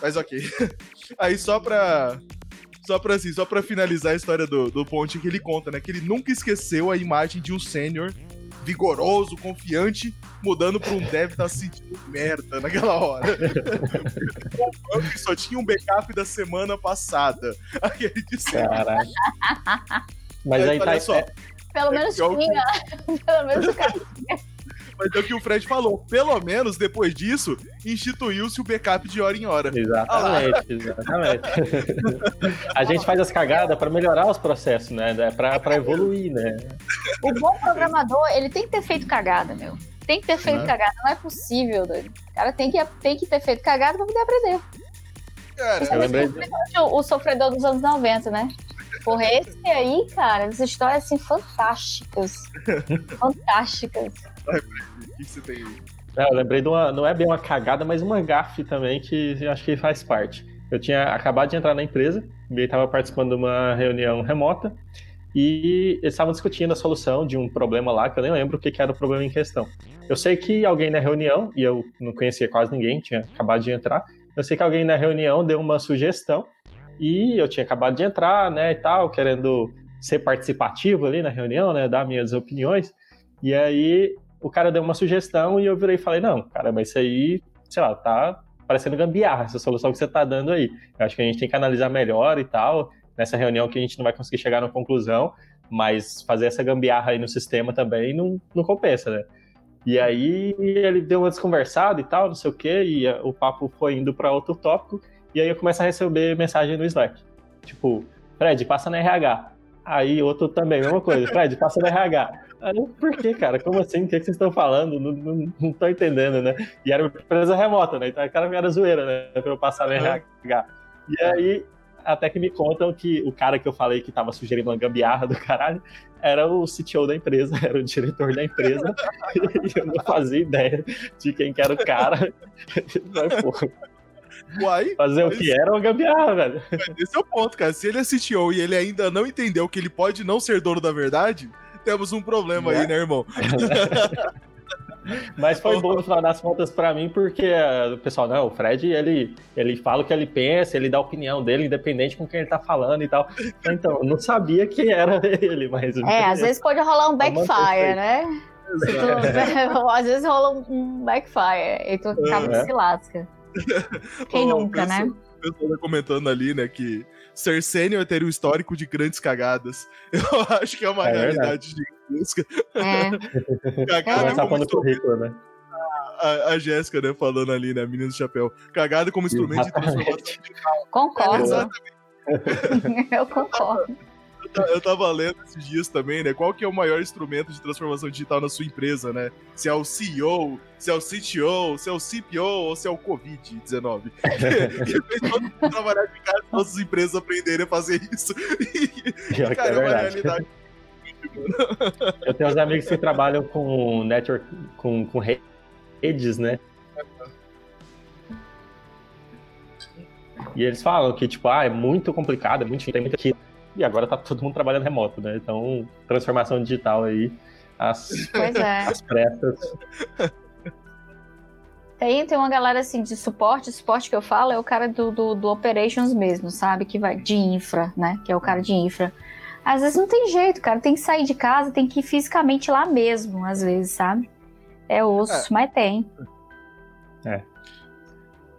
Mas ok. (laughs) Aí só pra. Só pra assim, só pra finalizar a história do, do Ponte que ele conta, né? Que ele nunca esqueceu a imagem de um sênior vigoroso, confiante, mudando pra um dev tá se sentindo merda naquela hora. (laughs) o banco só tinha um backup da semana passada. (laughs) Aquele de. Caraca. (laughs) Mas aí, olha tá. só. é- Pelo menos pior que- tinha. Pelo menos o cara. Mas é o que o Fred falou. Pelo menos depois disso, instituiu-se o backup de hora em hora. Exatamente, exatamente. a gente faz as cagadas para melhorar os processos, né? Pra, pra evoluir, né? O bom programador, ele tem que ter feito cagada, meu. Tem que ter feito Né? cagada. Não é possível, doido. O cara tem que, tem que ter feito cagada pra poder aprender. Cara, Eu lembrei o, o sofredor dos anos 90, né? Porra, esse aí, cara, essas histórias assim fantásticas. (laughs) fantásticas. O que você tem aí? É, eu lembrei de uma. Não é bem uma cagada, mas uma gafe também que eu acho que faz parte. Eu tinha acabado de entrar na empresa, e estava participando de uma reunião remota, e eles estavam discutindo a solução de um problema lá, que eu nem lembro o que, que era o problema em questão. Eu sei que alguém na reunião, e eu não conhecia quase ninguém, tinha acabado de entrar, eu sei que alguém na reunião deu uma sugestão, e eu tinha acabado de entrar, né, e tal, querendo ser participativo ali na reunião, né, dar minhas opiniões, e aí o cara deu uma sugestão e eu virei e falei, não, cara, mas isso aí, sei lá, tá parecendo gambiarra, essa solução que você tá dando aí. Eu acho que a gente tem que analisar melhor e tal, nessa reunião que a gente não vai conseguir chegar numa conclusão, mas fazer essa gambiarra aí no sistema também não, não compensa, né? E aí ele deu uma desconversada e tal, não sei o quê, e o papo foi indo para outro tópico, e aí eu começo a receber mensagem no Slack. Tipo, Fred, passa na RH. Aí outro também, mesma coisa, Fred, passa na RH. Aí, por que, cara? Como assim? O que, que vocês estão falando? Não, não, não tô entendendo, né? E era uma empresa remota, né? Então a cara era zoeira, né? Pra eu passar na Uhum. RH. E aí, até que me contam que o cara que eu falei que tava sugerindo uma gambiarra do caralho era o CTO da empresa, (laughs) era o diretor da empresa. e eu não fazia ideia de quem que era o cara. Mas, pô, Uai, fazer o Mas- que era uma gambiarra, velho. esse é o ponto, cara. Se ele é CTO e ele ainda não entendeu que ele pode não ser dono da verdade, temos um problema aí, né, irmão? (laughs) Mas foi bom no final das contas pra mim, porque eh, o pessoal, não, o Fred, ele, ele fala o que ele pensa, ele dá a opinião dele, independente com quem ele tá falando e tal. Então, eu não sabia que era (laughs) ele, mas. É, às vezes pode rolar um backfire, né? Tu- (laughs) às vezes rola um- backfire e tu acaba É. se lasca. Quem Ô, nunca, né? O pessoal tá comentando ali, né, que ser sênior teria um histórico de grandes cagadas. (laughs) Eu acho que é uma É realidade gigantesca. É. (laughs) Cagada Começar como currículo, né? a, a Jéssica, né, falando ali, né, menina do chapéu. Cagada como instrumento de transformação. Concordo. Exatamente. (laughs) Eu concordo. Eu ta- Eu tava lendo esses dias também, né? Qual que é o maior instrumento de transformação digital na sua empresa, né? Se é o CEO, se é o CTO, se é o CPO ou se é o Covid-19. (laughs) e fez todo mundo trabalhar de casa, todas as empresas aprenderem a fazer isso. (laughs) E, que cara, é é uma realidade. Eu tenho uns amigos que trabalham com network, com, com redes, né? E eles falam que, tipo, ah, é muito complicado, é muito difícil, tem muito aquilo. E agora tá todo mundo trabalhando remoto, né? Então, transformação digital aí, as, Pois é. as pressas. Tem, tem uma galera assim de suporte, suporte que eu falo é o cara do, do, do operations mesmo, sabe? Que vai de infra, né? Que é o cara de infra. Às vezes não tem jeito, cara. Tem que sair de casa, tem que ir fisicamente lá mesmo, às vezes, sabe? É osso, mas tem. Ó,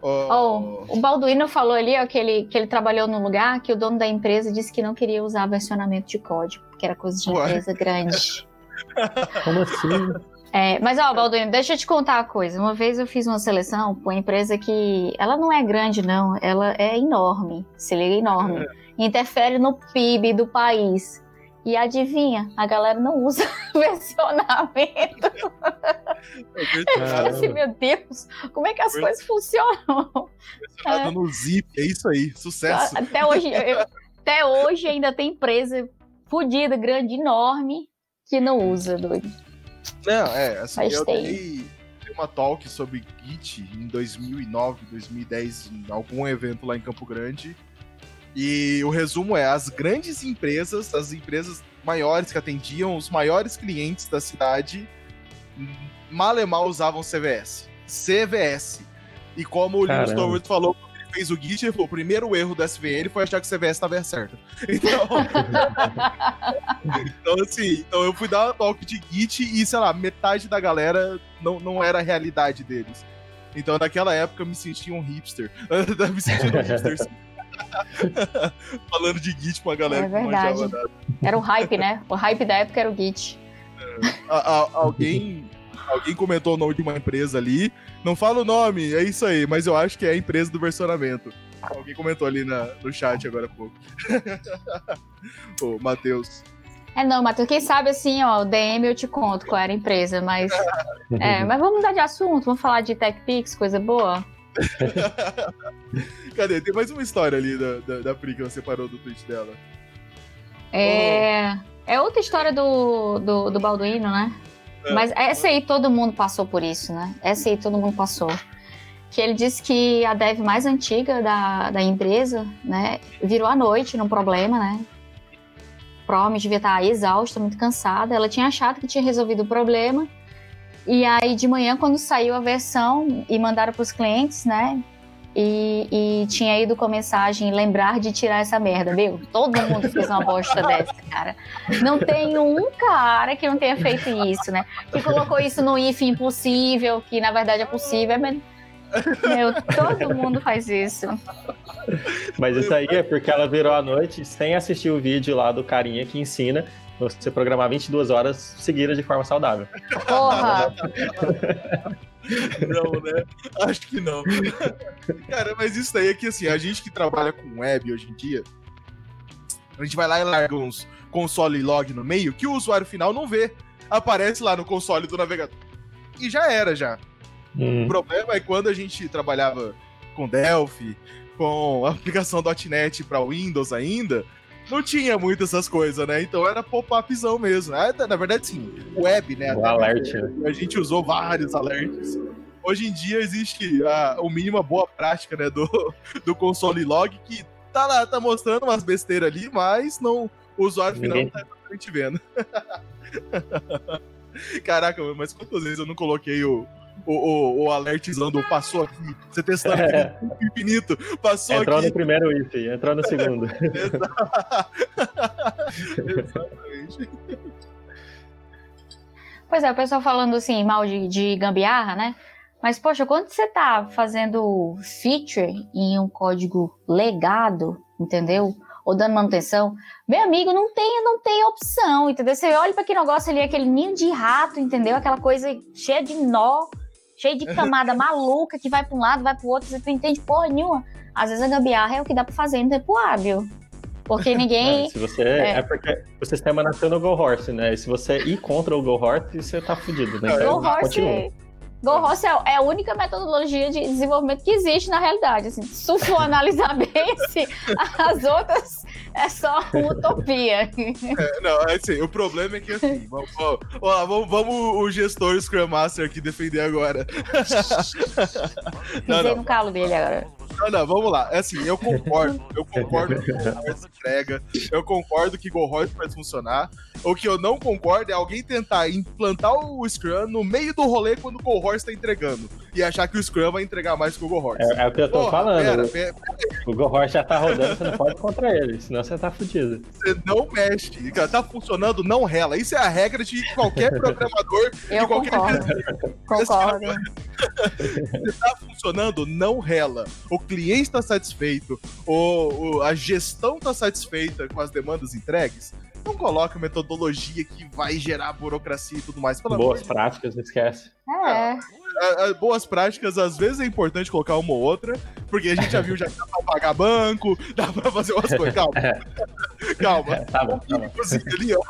Oh, o Balduino falou ali ó, que, ele, que ele trabalhou num lugar que o dono da empresa disse que não queria usar versionamento de código, porque era coisa de Ué. empresa grande. (laughs) Como assim? É, mas ó, Balduino, deixa eu te contar uma coisa. Uma vez eu fiz uma seleção com uma empresa que ela não é grande, não. Ela é enorme. Se liga, enorme. Interfere no PIB do país. E adivinha, a galera não usa (laughs) versionamento. é Eu assim, meu Deus, como é que as Verdade. coisas funcionam? Mencionado no Zip, é isso aí, sucesso. Até hoje, eu- até hoje ainda tem empresa fodida, grande, enorme, que não usa, doido. Não, é, assim, Mas eu tem. dei uma talk sobre Git em 2009, 2010, em algum evento lá em Campo Grande. E o resumo é, as grandes empresas, as empresas maiores que atendiam os maiores clientes da cidade, mal e mal usavam CVS. CVS. E como o Linus. Torvalds falou, quando ele fez o Git, ele falou: o primeiro erro do SVN foi achar que o CVS estava certo. (laughs) Então, (laughs) então, assim, então eu fui dar um toque de Git e, sei lá, metade da galera não, não era a realidade deles. Então, naquela época, eu me sentia um hipster. (laughs) me sentindo um hipster. (laughs) Falando de Git com a galera. É verdade. Era o hype, né? O hype da época era o Git. É. A, a, alguém, alguém comentou o nome de uma empresa ali. Não fala o nome, é isso aí, mas eu acho que é a empresa do versionamento. Alguém comentou ali na, no chat agora há pouco. (laughs) Ô, Matheus. É, não, Matheus, quem sabe assim, ó, o DM eu te conto qual era a empresa, mas. é, (laughs) mas vamos mudar de assunto, vamos falar de TechPix, coisa boa. (laughs) Cadê? Tem mais uma história ali da, da, da Pri que você parou do tweet dela. É. Oh. É outra história do, do, do Balduino, né? É. Mas essa aí todo mundo passou por isso, né? Essa aí todo mundo passou. Que ele disse que a dev mais antiga da, da empresa, né, virou à noite num problema, né? Provavelmente devia estar exausta, muito cansada. Ela tinha achado que tinha resolvido o problema. E aí, de manhã, quando saiu a versão e mandaram para os clientes, né? E, e, tinha ido com mensagem lembrar de tirar essa merda, meu. Todo mundo fez uma bosta dessa, cara. Não tem um cara que não tenha feito isso, né? Que colocou isso no if impossível, que na verdade é possível, mas. Meu, todo mundo faz isso. Mas isso aí é porque ela virou à noite sem assistir o vídeo lá do carinha que ensina você programar 22 horas seguidas de forma saudável. Porra! (laughs) Não, né? Acho que não. Cara, mas isso daí é que assim, a gente que trabalha com web hoje em dia, a gente vai lá e larga uns console log no meio que o usuário final não vê. Aparece lá no console do navegador. E já era, já. Hum. O problema é quando a gente trabalhava com Delphi, com a aplicação .NET para Windows ainda, não tinha muito essas coisas, né? Então era pop-upzão mesmo. Né? Na verdade, sim, web, né? O alert. A gente usou vários alerts. Hoje em dia existe a, o mínimo boa prática, né, do, (laughs) do console log, que tá lá, tá mostrando umas besteiras ali, mas não, o usuário final não tá exatamente vendo. (laughs) Caraca, mas quantas vezes eu não coloquei o, o, o, o alertzão do passou aqui. Você testando é. infinito, passou entrou aqui. Entrou no primeiro if, entrou no segundo. (laughs) Exatamente. Pois é, o pessoal falando assim, mal de, de gambiarra, né? Mas, poxa, quando você tá fazendo feature em um código legado, entendeu? Ou dando manutenção, meu amigo, não tem, não tem opção, entendeu? Você olha para aquele negócio ali, aquele ninho de rato, entendeu? Aquela coisa cheia de nó, cheio de camada maluca que vai para um lado, vai para o outro, você não entende porra nenhuma. Às vezes a gambiarra é o que dá para fazer no tempo hábil. Porque ninguém. (laughs) É, se você, é. é. porque o sistema nasceu no Go Horse, né? E se você ir contra o Go Horse, você tá fudido, né? Então, Go Horse. Go Horse é, é a única metodologia de desenvolvimento que existe na realidade. Assim, se for analisar (laughs) bem, assim, as outras é só utopia. É, não, é assim, o problema é que assim, vamos, vamos, vamos o gestor Scrum Master aqui defender agora. não, não. no calo dele agora. Não, não, vamos lá. É assim, eu concordo. Eu concordo que o Go entrega. Eu concordo que Go Horse faz funcionar. O que eu não concordo é alguém tentar implantar o Scrum no meio do rolê quando o Go Horse tá entregando. E achar que o Scrum vai entregar mais que o Go Horse. É, é o que eu tô Porra, falando. Pera, pera, pera. O Go Horse já tá rodando, você não pode contra ele, senão você tá fudido. Você não mexe. Tá funcionando, não rela. Isso é a regra de qualquer programador. (laughs) eu de qualquer concordo. concordo. Você tá funcionando, não rela. O cliente está satisfeito, o, o, a gestão está satisfeita com as demandas entregues, não coloca metodologia que vai gerar burocracia e tudo mais. Boas práticas, não esquece. É. é. boas práticas, às vezes é importante colocar uma ou outra, porque a gente já viu já que dá pra pagar banco, (laughs) dá pra fazer umas coisas. Calma. É. Calma. É, tá bom, tá bom. Ali, ó,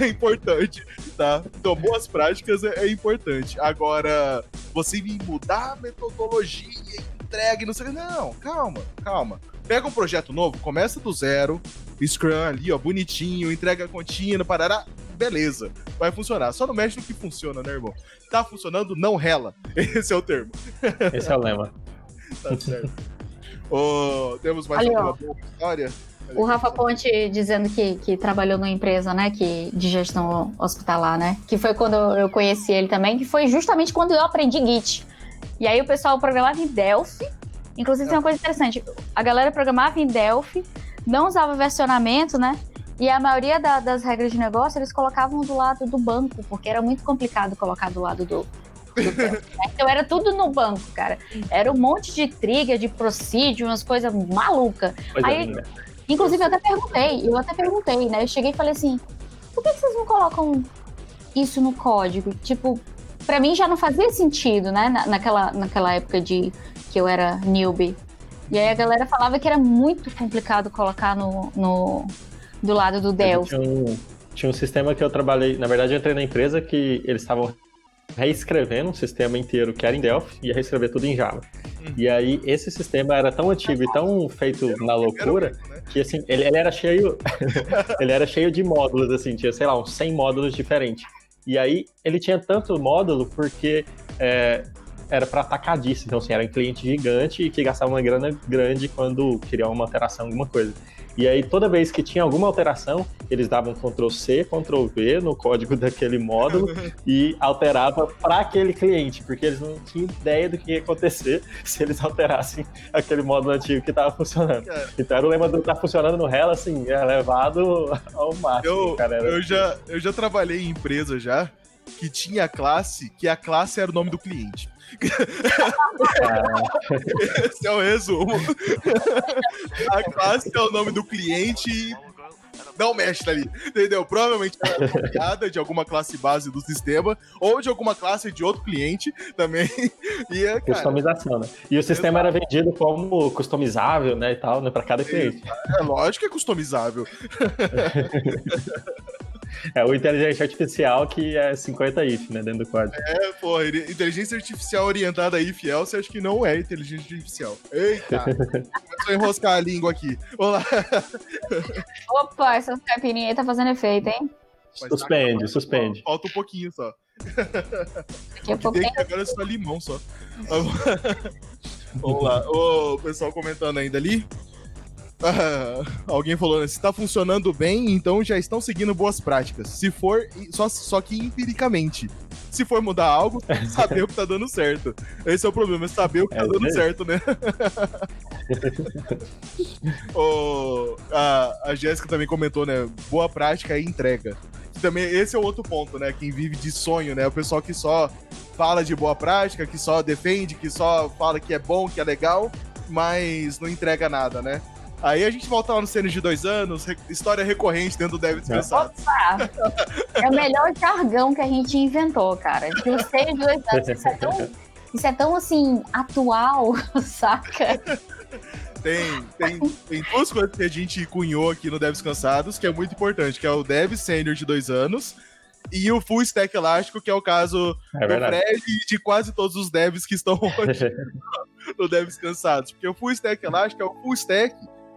é importante, tá? Então, boas práticas é, é importante. Agora, você mudar a metodologia entregue, não sei o que. Não, calma, calma. Pega um projeto novo, começa do zero, Scrum ali, ó, bonitinho, entrega contínua, parará, beleza, vai funcionar. Só não mexe no que funciona, né, irmão? Tá funcionando, não rela. (laughs) Esse é o termo. Esse é o lema. (laughs) tá certo. oh, temos mais Ali, uma boa história? O Rafa Ponte dizendo que, que trabalhou numa empresa, né, que, de gestão hospitalar, né? Que foi quando eu conheci ele também, que foi justamente quando eu aprendi Git. E aí o pessoal programava em Delphi, Inclusive, tem uma coisa interessante: a galera programava em Delphi, não usava versionamento, né? E a maioria da, das regras de negócio eles colocavam do lado do banco, porque era muito complicado colocar do lado do. né? Então era tudo no banco, cara. Era um monte de trigger, de procedure, umas coisas malucas. Aí- linda. Inclusive, eu até perguntei, eu até perguntei, né? Eu cheguei e falei assim: por que que vocês não colocam isso no código? Tipo, pra mim já não fazia sentido, né? Na- naquela, naquela época de que eu era newbie. E aí a galera falava que era muito complicado colocar no, no do lado do Delphi. Tinha um, tinha um sistema que eu trabalhei. Na verdade, eu entrei na empresa que eles estavam reescrevendo um sistema inteiro que era em Delphi e ia reescrever tudo em Java. Hum. E aí, esse sistema era tão antigo e tão feito na loucura Né? que, assim, ele, ele era cheio. (laughs) ele era cheio de módulos, assim, tinha, sei lá, uns 100 módulos diferentes. E aí, ele tinha tanto módulo porque. é, era para atacadista, então assim, era um cliente gigante e que gastava uma grana grande quando queria uma alteração, alguma coisa. E aí, toda vez que tinha alguma alteração, eles davam Ctrl C, Ctrl V no código (laughs) daquele módulo e alterava para aquele cliente, porque eles não tinham ideia do que ia acontecer (laughs) se eles alterassem aquele módulo antigo que estava funcionando. Cara. Então era o lema do tá funcionando no Hell, assim, é levado ao máximo, Eu, cara. Era... eu, já, eu já trabalhei em empresa já que tinha classe, que a classe era o nome do cliente. (laughs) Esse é o resumo. A classe é o nome do cliente e não mexe ali, entendeu? Provavelmente copiada de alguma classe base do sistema ou de alguma classe de outro cliente também. E é, cara, customização, né? E o sistema era vendido como customizável, né, e tal, né, para cada cliente. é lógico que é customizável. (laughs) (laughs) É o inteligência artificial que é 50 if, né, dentro do código. É, pô, inteligência artificial orientada aí, fiel, você acha que não é inteligência artificial. Eita! (laughs) Começou a enroscar a língua aqui. Vamos lá. (laughs) Opa, essa caipirinha aí tá fazendo efeito, hein? Suspende, tá- suspende. Falta um pouquinho só. Daqui a pouco Tem tem. que agora é só limão só. Vamos lá. O pessoal comentando ainda ali. Alguém falou, né? Se tá funcionando bem, então já estão seguindo boas práticas. Se for, só, só que empiricamente. Se for mudar algo, saber o que tá dando certo. Esse é o problema, é saber o que É tá dando certo, né? (laughs) a a Jéssica também comentou, né? Boa prática e entrega. Também esse é o outro ponto, né? Quem vive de sonho, né? O pessoal que só fala de boa prática, que só defende, que só fala que é bom, que é legal, mas não entrega nada, né? Aí a gente volta lá no Sênior de dois anos, re- história recorrente dentro do Deve Descansado. Opa! É o melhor jargão que a gente inventou, cara. Que sei de dois anos. Isso é tão, isso é tão assim, atual, (laughs) saca? Tem, tem, tem duas coisas que a gente cunhou aqui no Devs Cansados, que é muito importante, que é o Dev Sênior de dois anos e o Full Stack Elástico, que é o caso É do. Fred e de quase todos os devs que estão (laughs) hoje no Devs Cansados. Porque o Full Stack Elástico é o Full Stack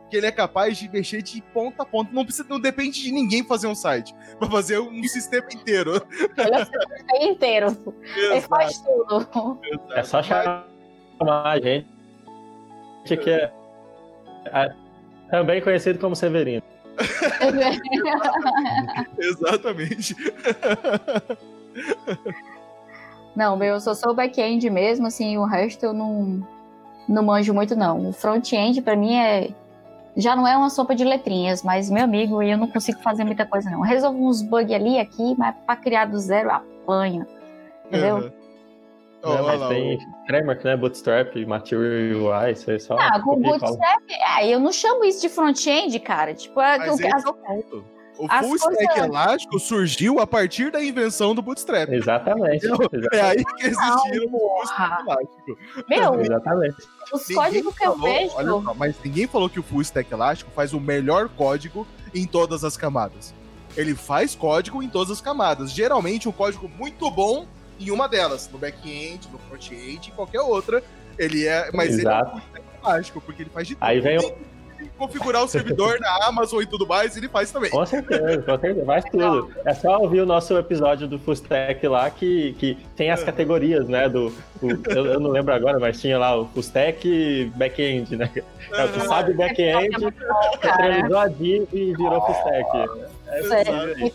que ele é capaz de mexer de ponta a ponta. Não precisa, não depende de ninguém fazer um site, pra fazer um (laughs) sistema inteiro. Ele é o sistema inteiro. Ele faz tudo. É só chamar a gente, que é, é também conhecido como Severino. (laughs) Exatamente. Não, meu, eu só sou back-end mesmo, assim, o resto eu não, não manjo muito, não. O front-end, pra mim, é. Já não é uma sopa de letrinhas, mas, meu amigo, eu não consigo fazer muita coisa, não. Resolvo uns bugs ali aqui, mas pra criar do zero, eu apanho. Entendeu? Uhum. Né, olha mas lá, tem framework, né? Bootstrap, Material UI, isso aí só. Ah, com. Bootstrap, é, eu não chamo isso de front-end, cara. Tipo, é, Mas esse as- é o ponto. O as Full Stack coisas- Elástico surgiu a partir da invenção do Bootstrap. Exatamente. É exatamente. aí que Full Stack porra. Elástico. meu, Exatamente. os Ninguém códigos que eu falou- vejo. olha só, mas ninguém falou que o Full Stack Elástico faz o melhor código em todas as camadas. Ele faz código em todas as camadas. Geralmente um código muito bom em uma delas, no back-end, no front-end, em qualquer outra. Ele é, mas ele é Exato. um Full Stack Elástico, porque ele faz de tudo. Aí vem o- configurar o servidor na Amazon e tudo mais, ele faz também. Com certeza, com certeza, faz tudo. É só ouvir o nosso episódio do Full Stack lá que, que tem as categorias, né? Do, o- eu, eu não lembro agora, mas tinha lá o Full Stack back-end, né? É, tu sabe o back-end, Cara, atualizou a div e virou Full Stack. É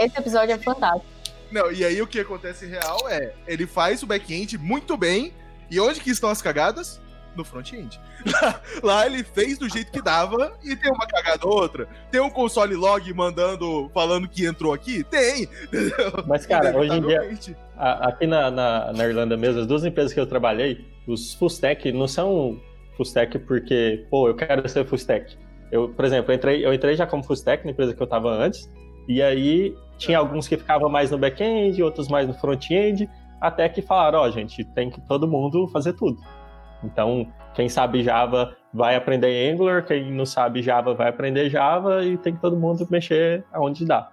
é- esse episódio é fantástico. Não, e aí o que acontece real é, ele faz o back-end muito bem, e onde que estão as cagadas? No front-end. (laughs) Lá ele fez do jeito que dava e tem uma cagada ou outra. Tem um console log mandando, falando que entrou aqui? Tem! Mas, cara, hoje em dia, aqui na, na, na, Irlanda mesmo, as duas empresas que eu trabalhei, os full stack não são full stack porque, pô, eu quero ser full stack. Eu, por exemplo, eu entrei, eu entrei já como full stack na empresa que eu tava antes, e aí tinha alguns que ficavam mais no back-end, outros mais no front-end, até que falaram, ó, oh, gente, tem que todo mundo fazer tudo. Então, quem sabe Java vai aprender Angular, quem não sabe Java vai aprender Java e tem que todo mundo mexer aonde dá.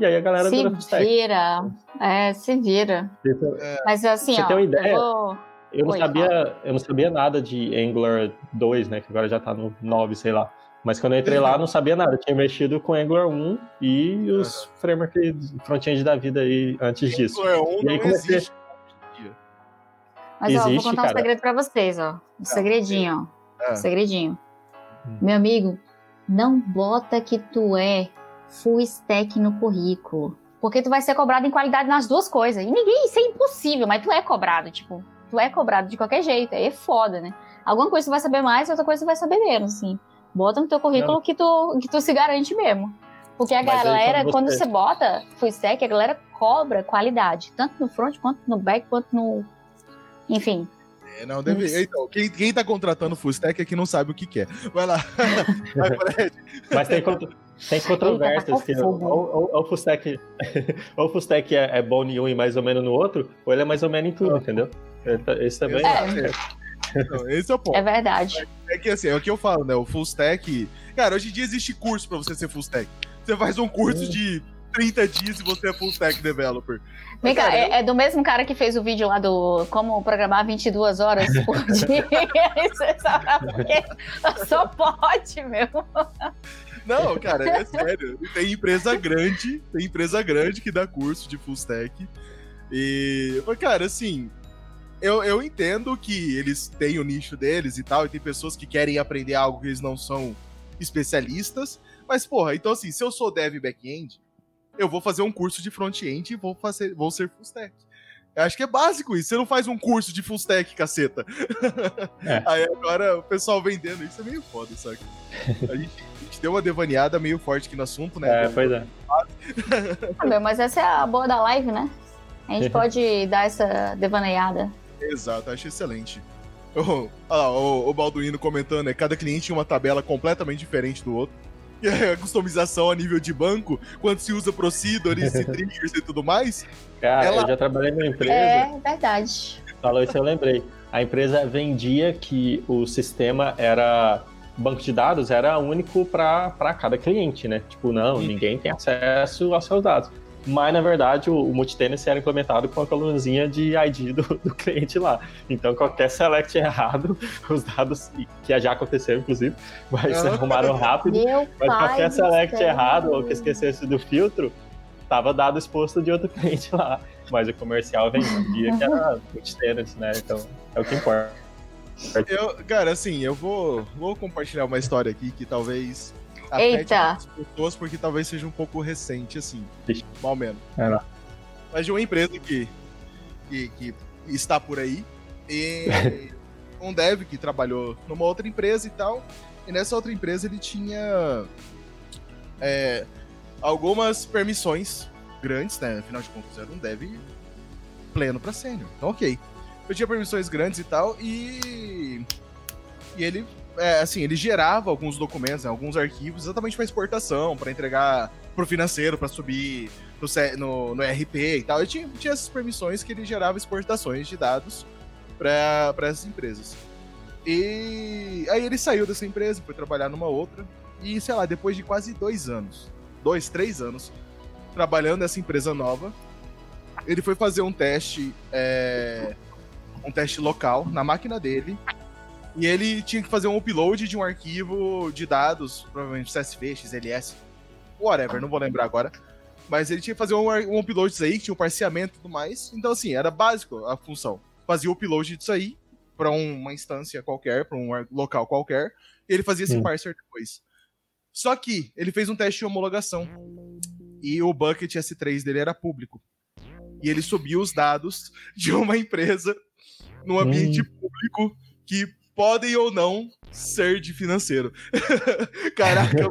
E aí a galera se vira, é, se vira. É. Mas assim, Você ó, tem uma ideia? Eu, vou... eu não Oi, sabia, eu não sabia nada de Angular 2, né, que agora já tá no 9, sei lá. Mas quando eu entrei lá, não sabia nada. Eu tinha mexido com Angular 1 e os uhum. frameworks front-end da vida aí antes disso. Angular 1 e aí comecei... existe. Mas Existe, ó, vou contar cara. um segredo pra vocês, ó. Um segredinho, ó. Um segredinho. Hum. Meu amigo, não bota que tu é full stack no currículo. Porque tu vai ser cobrado em qualidade nas duas coisas. E ninguém, isso é impossível, mas tu é cobrado, tipo, tu é cobrado de qualquer jeito. Aí é foda, né? Alguma coisa tu vai saber mais, outra coisa tu vai saber menos, assim. Bota no teu currículo que tu, que tu se garante mesmo. Porque a mas galera, você... quando você bota full stack, a galera cobra qualidade. Tanto no front, quanto no back, quanto no enfim. É, não, deve. Então, quem, quem tá contratando full stack é que não sabe o que quer. Vai lá. (laughs) Vai, Mas tem, tem controvérsias. que, ou, ou, ou, o full stack, (laughs) ou o full stack é, é bom em um e mais ou menos no outro, ou ele é mais ou menos em tudo, ah. entendeu? Esse também é. Então, esse é o ponto. É verdade. É, é que assim, é o que eu falo, né? O full stack. Cara, hoje em dia existe curso pra você ser full stack. Você faz um curso hum. de 30 dias e você é full stack developer. Vem cá, é, é, do mesmo cara que fez o vídeo lá do como programar 22 horas por (laughs) dia. (laughs) Sabe porque só pode, meu. Não, cara, é sério. Tem empresa grande, tem empresa grande que dá curso de full stack. E, cara, assim, eu, eu entendo que eles têm o nicho deles e tal, e tem pessoas que querem aprender algo que eles não são especialistas. Mas, porra, então assim, se eu sou dev back-end, eu vou fazer um curso de front-end e vou, fazer, vou ser full stack. Eu acho que é básico isso. Você não faz um curso de full stack, caceta. É. (laughs) Aí agora o pessoal vendendo isso é meio foda, sabe? A gente, a gente deu uma devaneada meio forte aqui no assunto, né? É, pois é. ah, meu, mas essa é a boa da live, né? A gente (laughs) pode dar essa devaneada. Exato, acho excelente. Oh, ah, o, o Balduino comentando, né? Cada cliente tinha uma tabela completamente diferente do outro. A (laughs) customização a nível de banco, quando se usa procedures e (laughs) triggers e tudo mais. Cara, ela... eu já trabalhei numa empresa. É verdade. Falou isso, eu lembrei. A empresa vendia que o sistema era. Banco de dados era único para cada cliente, né? Tipo, não, ninguém tem acesso aos seus dados. Mas, na verdade, o, o multitenancy era implementado com a colunazinha de ID do, do, cliente lá. Então, qualquer select errado, (laughs) os dados, que já aconteceu, inclusive, mas ah. arrumaram rápido. Meu mas qualquer select errado ou que esquecesse do filtro, estava dado exposto de outro (laughs) cliente lá. Mas o comercial vendia que era (laughs) multitenancy, né? Então, é o que importa. Eu, cara, assim, eu vou, vou compartilhar uma história aqui que talvez Eita. as pessoas, porque talvez seja um pouco recente, assim. Mal menos. É, Mas de uma empresa que, que, que está por aí. E (laughs) um dev que trabalhou numa outra empresa e tal. E nessa outra empresa ele tinha é, algumas permissões grandes, né? Afinal de contas, era um dev pleno para sênior. Então, ok. Eu tinha permissões grandes e tal, e. E ele é, assim, ele gerava alguns documentos, né, alguns arquivos exatamente para exportação, para entregar pro financeiro, para subir no, no, no, RP e tal. E tinha, tinha essas permissões que ele gerava exportações de dados para essas empresas. E aí ele saiu dessa empresa, foi trabalhar numa outra. E, sei lá, depois de quase dois anos, dois, três anos, trabalhando nessa empresa nova, ele foi fazer um teste, é, um teste local na máquina dele e ele tinha que fazer um upload de um arquivo de dados, provavelmente CSV, XLS, whatever, não vou lembrar agora. Mas ele tinha que fazer um, um upload disso aí, que tinha um parceamento e tudo mais. Então, assim, era básico a função. Fazia o upload disso aí para uma instância qualquer, para um local qualquer, e ele fazia esse Sim. parser depois. Só que ele fez um teste de homologação. E o bucket S3 dele era público. E ele subiu os dados de uma empresa num ambiente hum. público que podem ou não ser de financeiro. (laughs) Caraca,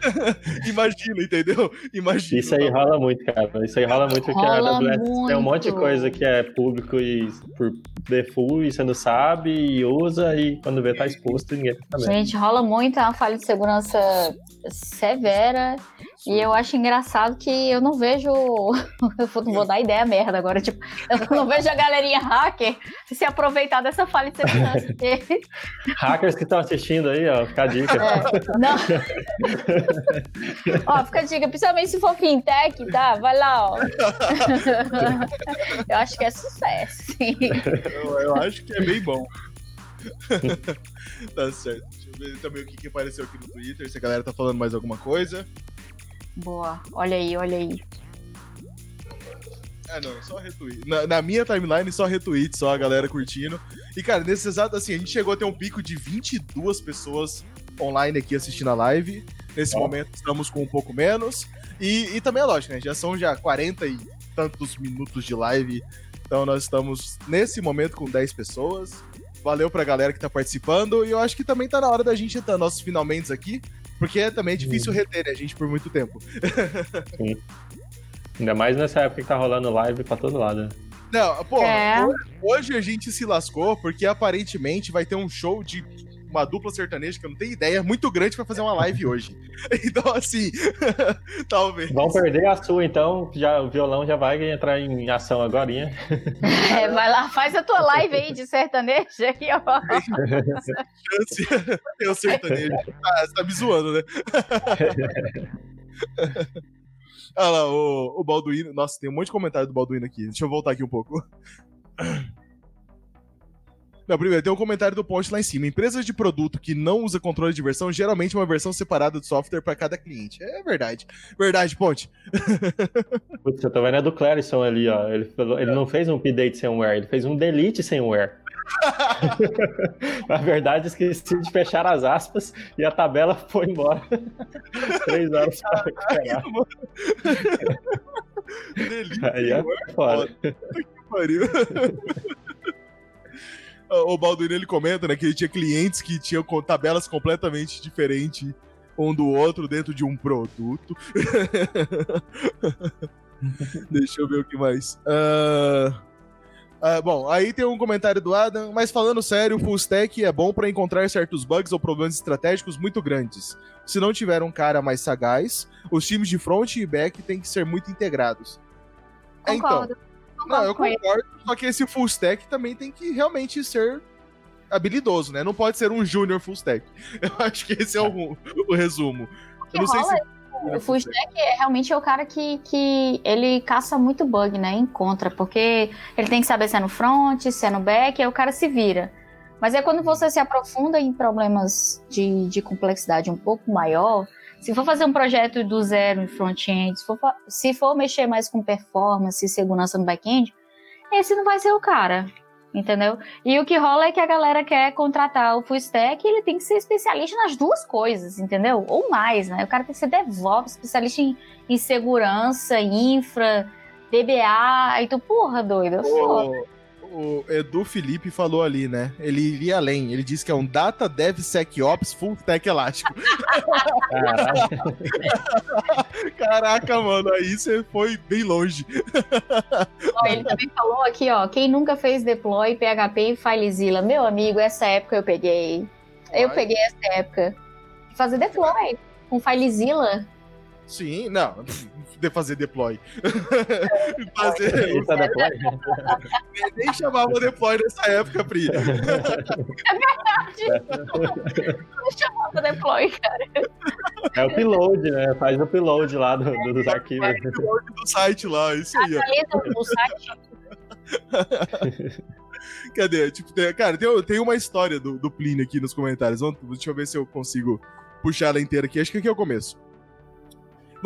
(laughs) Imagina, entendeu? Imagina. Isso aí rola muito, cara. Isso aí rola muito porque rola a AWS muito. tem um monte de coisa que é público e por default e você não sabe e usa e quando vê tá exposto ninguém tá Gente, rola muito, é uma falha de segurança severa e eu acho engraçado que eu não vejo. (laughs) Eu vou dar ideia merda agora. Tipo, eu (laughs) não vejo a galerinha hacker se aproveitar dessa falha de segurança. (laughs) Hackers que estão assistindo aí, ó, fica a dica. É, não. ó, fica a dica, principalmente se for fintech, tá? Vai lá, ó. eu acho que é sucesso. Eu, eu acho que é bem bom. tá certo. Ver também o que, que apareceu aqui no Twitter, se a galera tá falando mais alguma coisa. Boa. Olha aí, olha aí. Ah, não, só retweet. Na, na, minha timeline, só retweet, só a galera curtindo. E, cara, nesse exato, assim, a gente chegou a ter um pico de 22 pessoas online aqui assistindo a live. Nesse momento, estamos com um pouco menos. E, e também é lógico, né? Já são já 40 e tantos minutos de live. Então, nós estamos, nesse momento, com 10 pessoas. Valeu pra galera que tá participando. E eu acho que também tá na hora da gente dar nossos finalmente aqui. Porque também é difícil uhum. reter, né, a gente, por muito tempo. (laughs) Sim. Ainda mais nessa época que tá rolando live pra todo lado. Não, pô, é. hoje a gente se lascou porque aparentemente vai ter um show de uma dupla sertaneja que eu não tenho ideia, muito grande para fazer uma live hoje. (laughs) Então, assim, (laughs) talvez. Vão perder a sua, então. Já, o violão já vai entrar em ação agora. É, vai lá, faz a tua live aí de sertanejo aí, ó. É o sertanejo. Ah, você tá me zoando, né? (laughs) Olha lá, o, o Balduino. Nossa, tem um monte de comentário do Balduino aqui. Deixa eu voltar aqui um pouco. Não, primeiro, tem um comentário do Ponte lá em cima. Empresas de produto que não usa controle de versão, geralmente uma versão separada do software para cada cliente. É verdade. Verdade, Ponte. (laughs) Putz, eu tô vendo a do Clarison ali, ó. Ele, falou, ele não fez um update sem wear, ele fez um delete sem wear. (laughs) Na verdade, esqueci de fechar as aspas e a tabela foi embora. (laughs) Três horas para recuperar. Delete Aí é foda. Que pariu o Balduino ele comenta, né, que ele tinha clientes que tinham tabelas completamente diferentes um do outro dentro de um produto. (laughs) Deixa eu ver o que mais. Uh... Uh, bom, aí tem um comentário do Adam, mas falando sério, o full stack é bom para encontrar certos bugs ou problemas estratégicos muito grandes. Se não tiver um cara mais sagaz, os times de front e back têm que ser muito integrados. Concordo. É, então, não, eu concordo, só que esse full stack também tem que realmente ser habilidoso, né? Não pode ser um junior full stack. (laughs) Eu acho que esse é o, o resumo. Eu não sei se o full stack é realmente é o cara que, que ele caça muito bug, né? Encontra, porque ele tem que saber se é no front, se é no back, aí o cara se vira. Mas é quando você se aprofunda em problemas de, de complexidade um pouco maior, se for fazer um projeto do zero em front-end, se for, se for mexer mais com performance e segurança no back-end, esse não vai ser o cara, entendeu? E o que rola é que a galera quer contratar o full stack e ele tem que ser especialista nas duas coisas, entendeu? Ou mais, né? O cara tem que ser DevOps, especialista em, em segurança, infra, DBA, aí tu, porra, doido, foda o Edu Felipe falou ali, né? Ele iria além. Ele disse que é um Data DevSecOps Full Tech Elástico. Caraca. (laughs) Caraca, mano, aí você foi bem longe. Ó, ele também falou aqui, ó, quem nunca fez deploy PHP e FileZilla? Meu amigo, essa época eu peguei. Eu peguei essa época. Fazer deploy com FileZilla. Sim, não de fazer deploy. (laughs) fazer. Eita, deploy. Nem chamava deploy nessa época, Pri. É (laughs) verdade. Não chamava deploy, cara. É o upload, né? Faz o upload lá do, do, dos arquivos. Faz o upload do site lá, isso aí. Do site. (laughs) Cadê? Tipo, tem, cara, tem, tem uma história do, do Plínio aqui nos comentários. Vamos, deixa eu ver se eu consigo puxar ela inteira aqui. Acho que aqui é o começo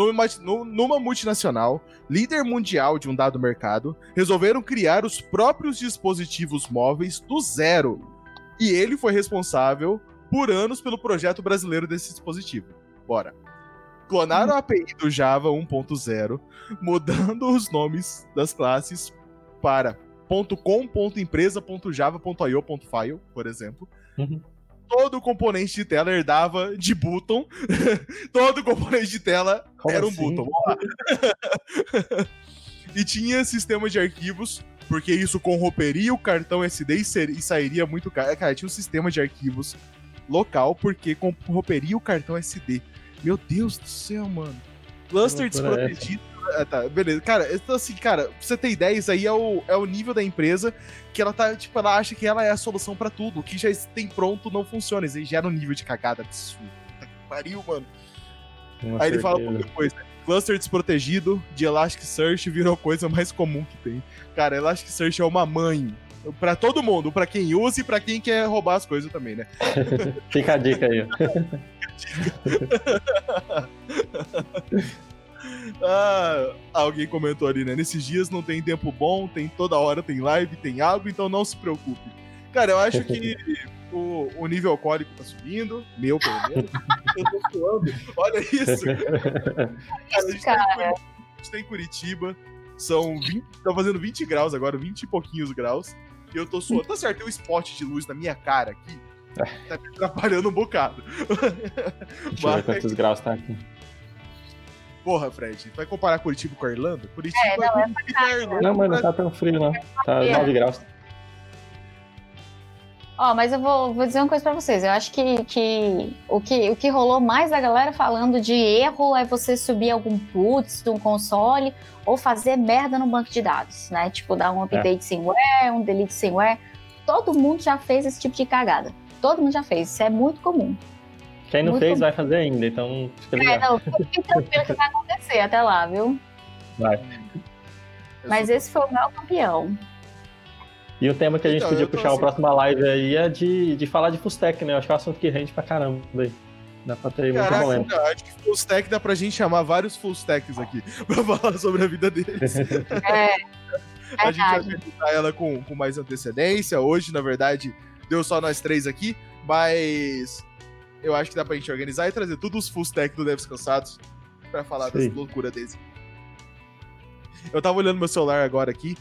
numa, numa multinacional, líder mundial de um dado mercado, resolveram criar os próprios dispositivos móveis do zero. E ele foi responsável por anos pelo projeto brasileiro desse dispositivo. Bora. Clonaram a API do Java 1.0, mudando os nomes das classes para .com.empresa.java.io.file, por exemplo, Uhum. Todo componente de tela herdava de button. (laughs) Todo componente de tela Como era um assim? button. (laughs) E tinha sistema de arquivos, porque isso corromperia o cartão SD e, ser- e sairia muito caro. Cara, tinha um sistema de arquivos local, porque corromperia o cartão SD. Meu Deus do céu, mano. Cluster é desprotegido. Ah, tá, beleza. Cara, então assim, cara, pra você ter ideia, isso aí é o, é o nível da empresa que ela tá, tipo, ela acha que ela é a solução pra tudo. O que já tem pronto não funciona. Isso aí gera um nível de cagada absurdo. Pariu, mano. Com Aí ele fala certeza. pouco depois, né? Cluster desprotegido de Elasticsearch virou a coisa mais comum que tem. Cara, Elasticsearch é uma mãe. Pra todo mundo, pra quem usa e pra quem quer roubar as coisas também, né? (laughs) Fica a dica aí. (laughs) ó. (laughs) Ah, alguém comentou ali, né? Nesses dias não tem tempo bom, tem toda hora tem live, tem algo, então não se preocupe. Cara, eu acho que (laughs) o, o nível alcoólico tá subindo, meu pelo menos. Eu tô suando. Olha isso. A gente tá em cara. Curi- a gente tá em Curitiba, são 20, tá fazendo 20 graus agora, 20 e pouquinhos graus. E eu tô suando. Tá certo, tem um spot de luz na minha cara aqui. Tá me atrapalhando um bocado. Deixa eu ver quantos graus tá aqui. Porra, Fred, vai comparar Curitiba com a Irlanda? Curitiba É, não, é a Irlanda. Não, mas não tá tão frio, não. Tá É. 9 graus. Ó, mas eu vou, vou dizer uma coisa pra vocês. Eu acho que, que, o que o que rolou mais da galera falando de erro é você subir algum putz de um console ou fazer merda no banco de dados, né? Tipo, dar um update sem ware, um delete sem ware. Todo mundo já fez esse tipo de cagada. Todo mundo já fez. Isso é muito comum. Quem não Muito fez bom. vai fazer ainda, então fica É, não, fique tranquilo que vai acontecer até lá, viu? Vai. Mas sou- esse foi o meu campeão. E o tema que a gente Então, podia puxar assim- a próxima live aí é de, de falar de full stack, né? Eu acho que é um assunto que rende pra caramba aí. Dá pra ter muito Caraca, momento. cara, acho que full stack dá pra gente chamar vários full stacks aqui (laughs) pra falar sobre a vida deles. (laughs) É, a gente vai organizar ela com, com mais antecedência. Hoje, na verdade, deu só nós três aqui, mas eu acho que dá pra gente organizar e trazer todos os full stack do Devs Cansados pra falar Sim. das loucuras desse. Eu tava olhando meu celular agora aqui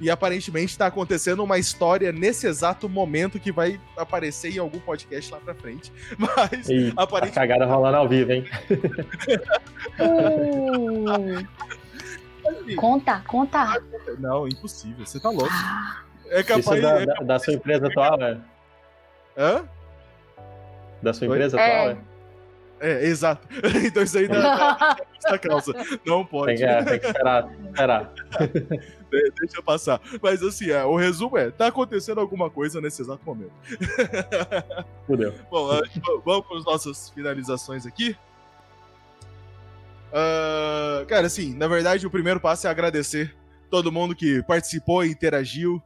e aparentemente tá acontecendo uma história nesse exato momento que vai aparecer em algum podcast lá pra frente. (laughs) Mas E a aparentemente cagada rolando ao vivo, hein? (laughs) Conta, conta. Não, impossível. Você tá louco. É Isso capaz. da, é da, da sua empresa atual, né? Hã? Da sua Oi? empresa É. atual, né? É, exato. (laughs) Então isso aí dá (laughs) essa causa. Não Tem pode. que, é, tem que esperar, esperar. (laughs) De- Deixa eu passar. Mas assim, é, o resumo é: tá acontecendo alguma coisa nesse exato momento. Fudeu. Bom, vamos para as nossas finalizações aqui. Ah, cara, assim, na verdade, o primeiro passo é agradecer todo mundo que participou e interagiu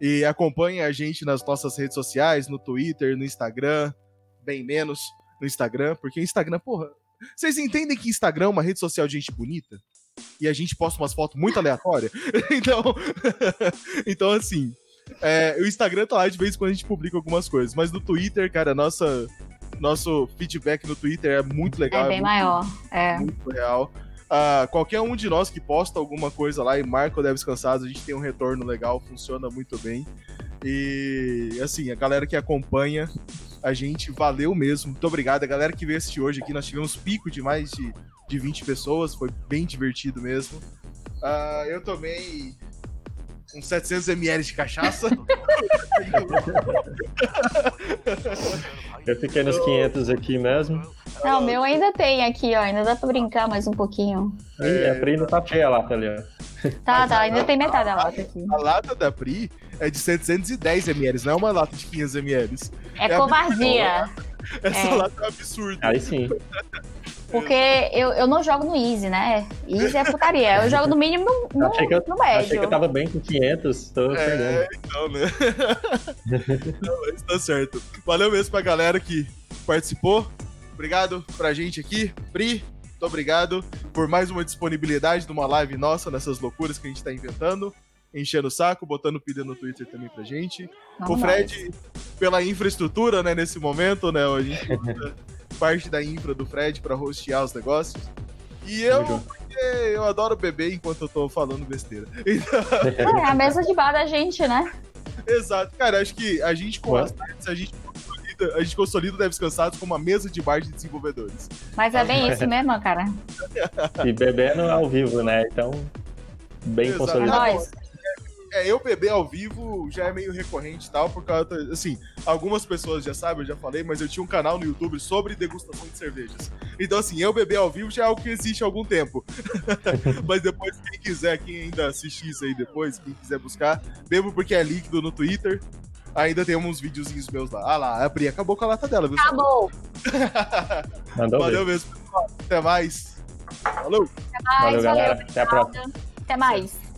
e acompanha a gente nas nossas redes sociais, no Twitter, no Instagram, bem menos no Instagram, porque Instagram, porra. Vocês entendem que Instagram é uma rede social de gente bonita? E a gente posta umas fotos muito aleatórias? (laughs) então, (laughs) então, assim, é, o Instagram tá lá de vez em quando a gente publica algumas coisas, mas no Twitter, cara, nossa, nosso feedback no Twitter é muito legal. é bem muito, maior. É. Muito real. Ah, qualquer um de nós que posta alguma coisa lá e marca o Devs Cansados, a gente tem um retorno legal, funciona muito bem. E, assim, a galera que acompanha a gente, valeu mesmo. Muito obrigado. A galera que veio assistir hoje aqui, nós tivemos pico de mais de, de 20 pessoas, foi bem divertido mesmo. Ah, eu tomei uns 700ml de cachaça. Eu fiquei nos 500 aqui mesmo. Não, o meu ainda tem aqui, ó. Ainda dá pra brincar mais um pouquinho. E a Pri ainda tá cheia lá, tá ali, ó. Tá, tá, ainda tem metade da lata aqui. A lata da Pri é de 710ml, não é uma lata de 500ml. É É a covardia. Essa É. lata é um absurda. Aí sim. Porque eu, eu não jogo no Easy, né? Easy é putaria. Eu jogo no mínimo no, no, Achei que eu- no Achei médio. que eu tava bem com 500, tô perdendo. É, então, né? (laughs) Não, mas tá certo. Valeu mesmo pra galera que participou. Obrigado pra gente aqui. Pri, muito obrigado por mais uma disponibilidade de uma live nossa nessas loucuras que a gente tá inventando. Enchendo o saco, botando pilha no Twitter também pra gente. Vamos o Fred, pela infraestrutura, né, nesse momento, né? A gente usa (laughs) parte da infra do Fred pra hostear os negócios. E eu, porque eu adoro beber enquanto eu tô falando besteira. Então, nós. (laughs) É a mesa de bar da gente, né? Exato. Cara, acho que a gente com Ué? as artes, a gente consolida, a gente consolida o Devs Cansados como uma mesa de bar de desenvolvedores. Mas é bem isso mesmo, cara. E bebendo ao vivo, né? Então, bem Exato. É consolidado. É, eu beber ao vivo já é meio recorrente e tal, por causa, assim, algumas pessoas já sabem, eu já falei, mas eu tinha um canal no YouTube sobre degustação de cervejas. Então, assim, eu beber ao vivo já é algo que existe há algum tempo. (laughs) mas depois, quem quiser, quem ainda assistir isso aí depois, quem quiser buscar, bebo porque é líquido no Twitter. Ainda tem uns videozinhos meus lá. Ah lá, a Pri acabou com a lata dela, viu? Acabou. (laughs) Mandou Valeu ver. mesmo, pessoal. Até mais. Falou! Até mais. Valeu, galera. Até a próxima. Até mais.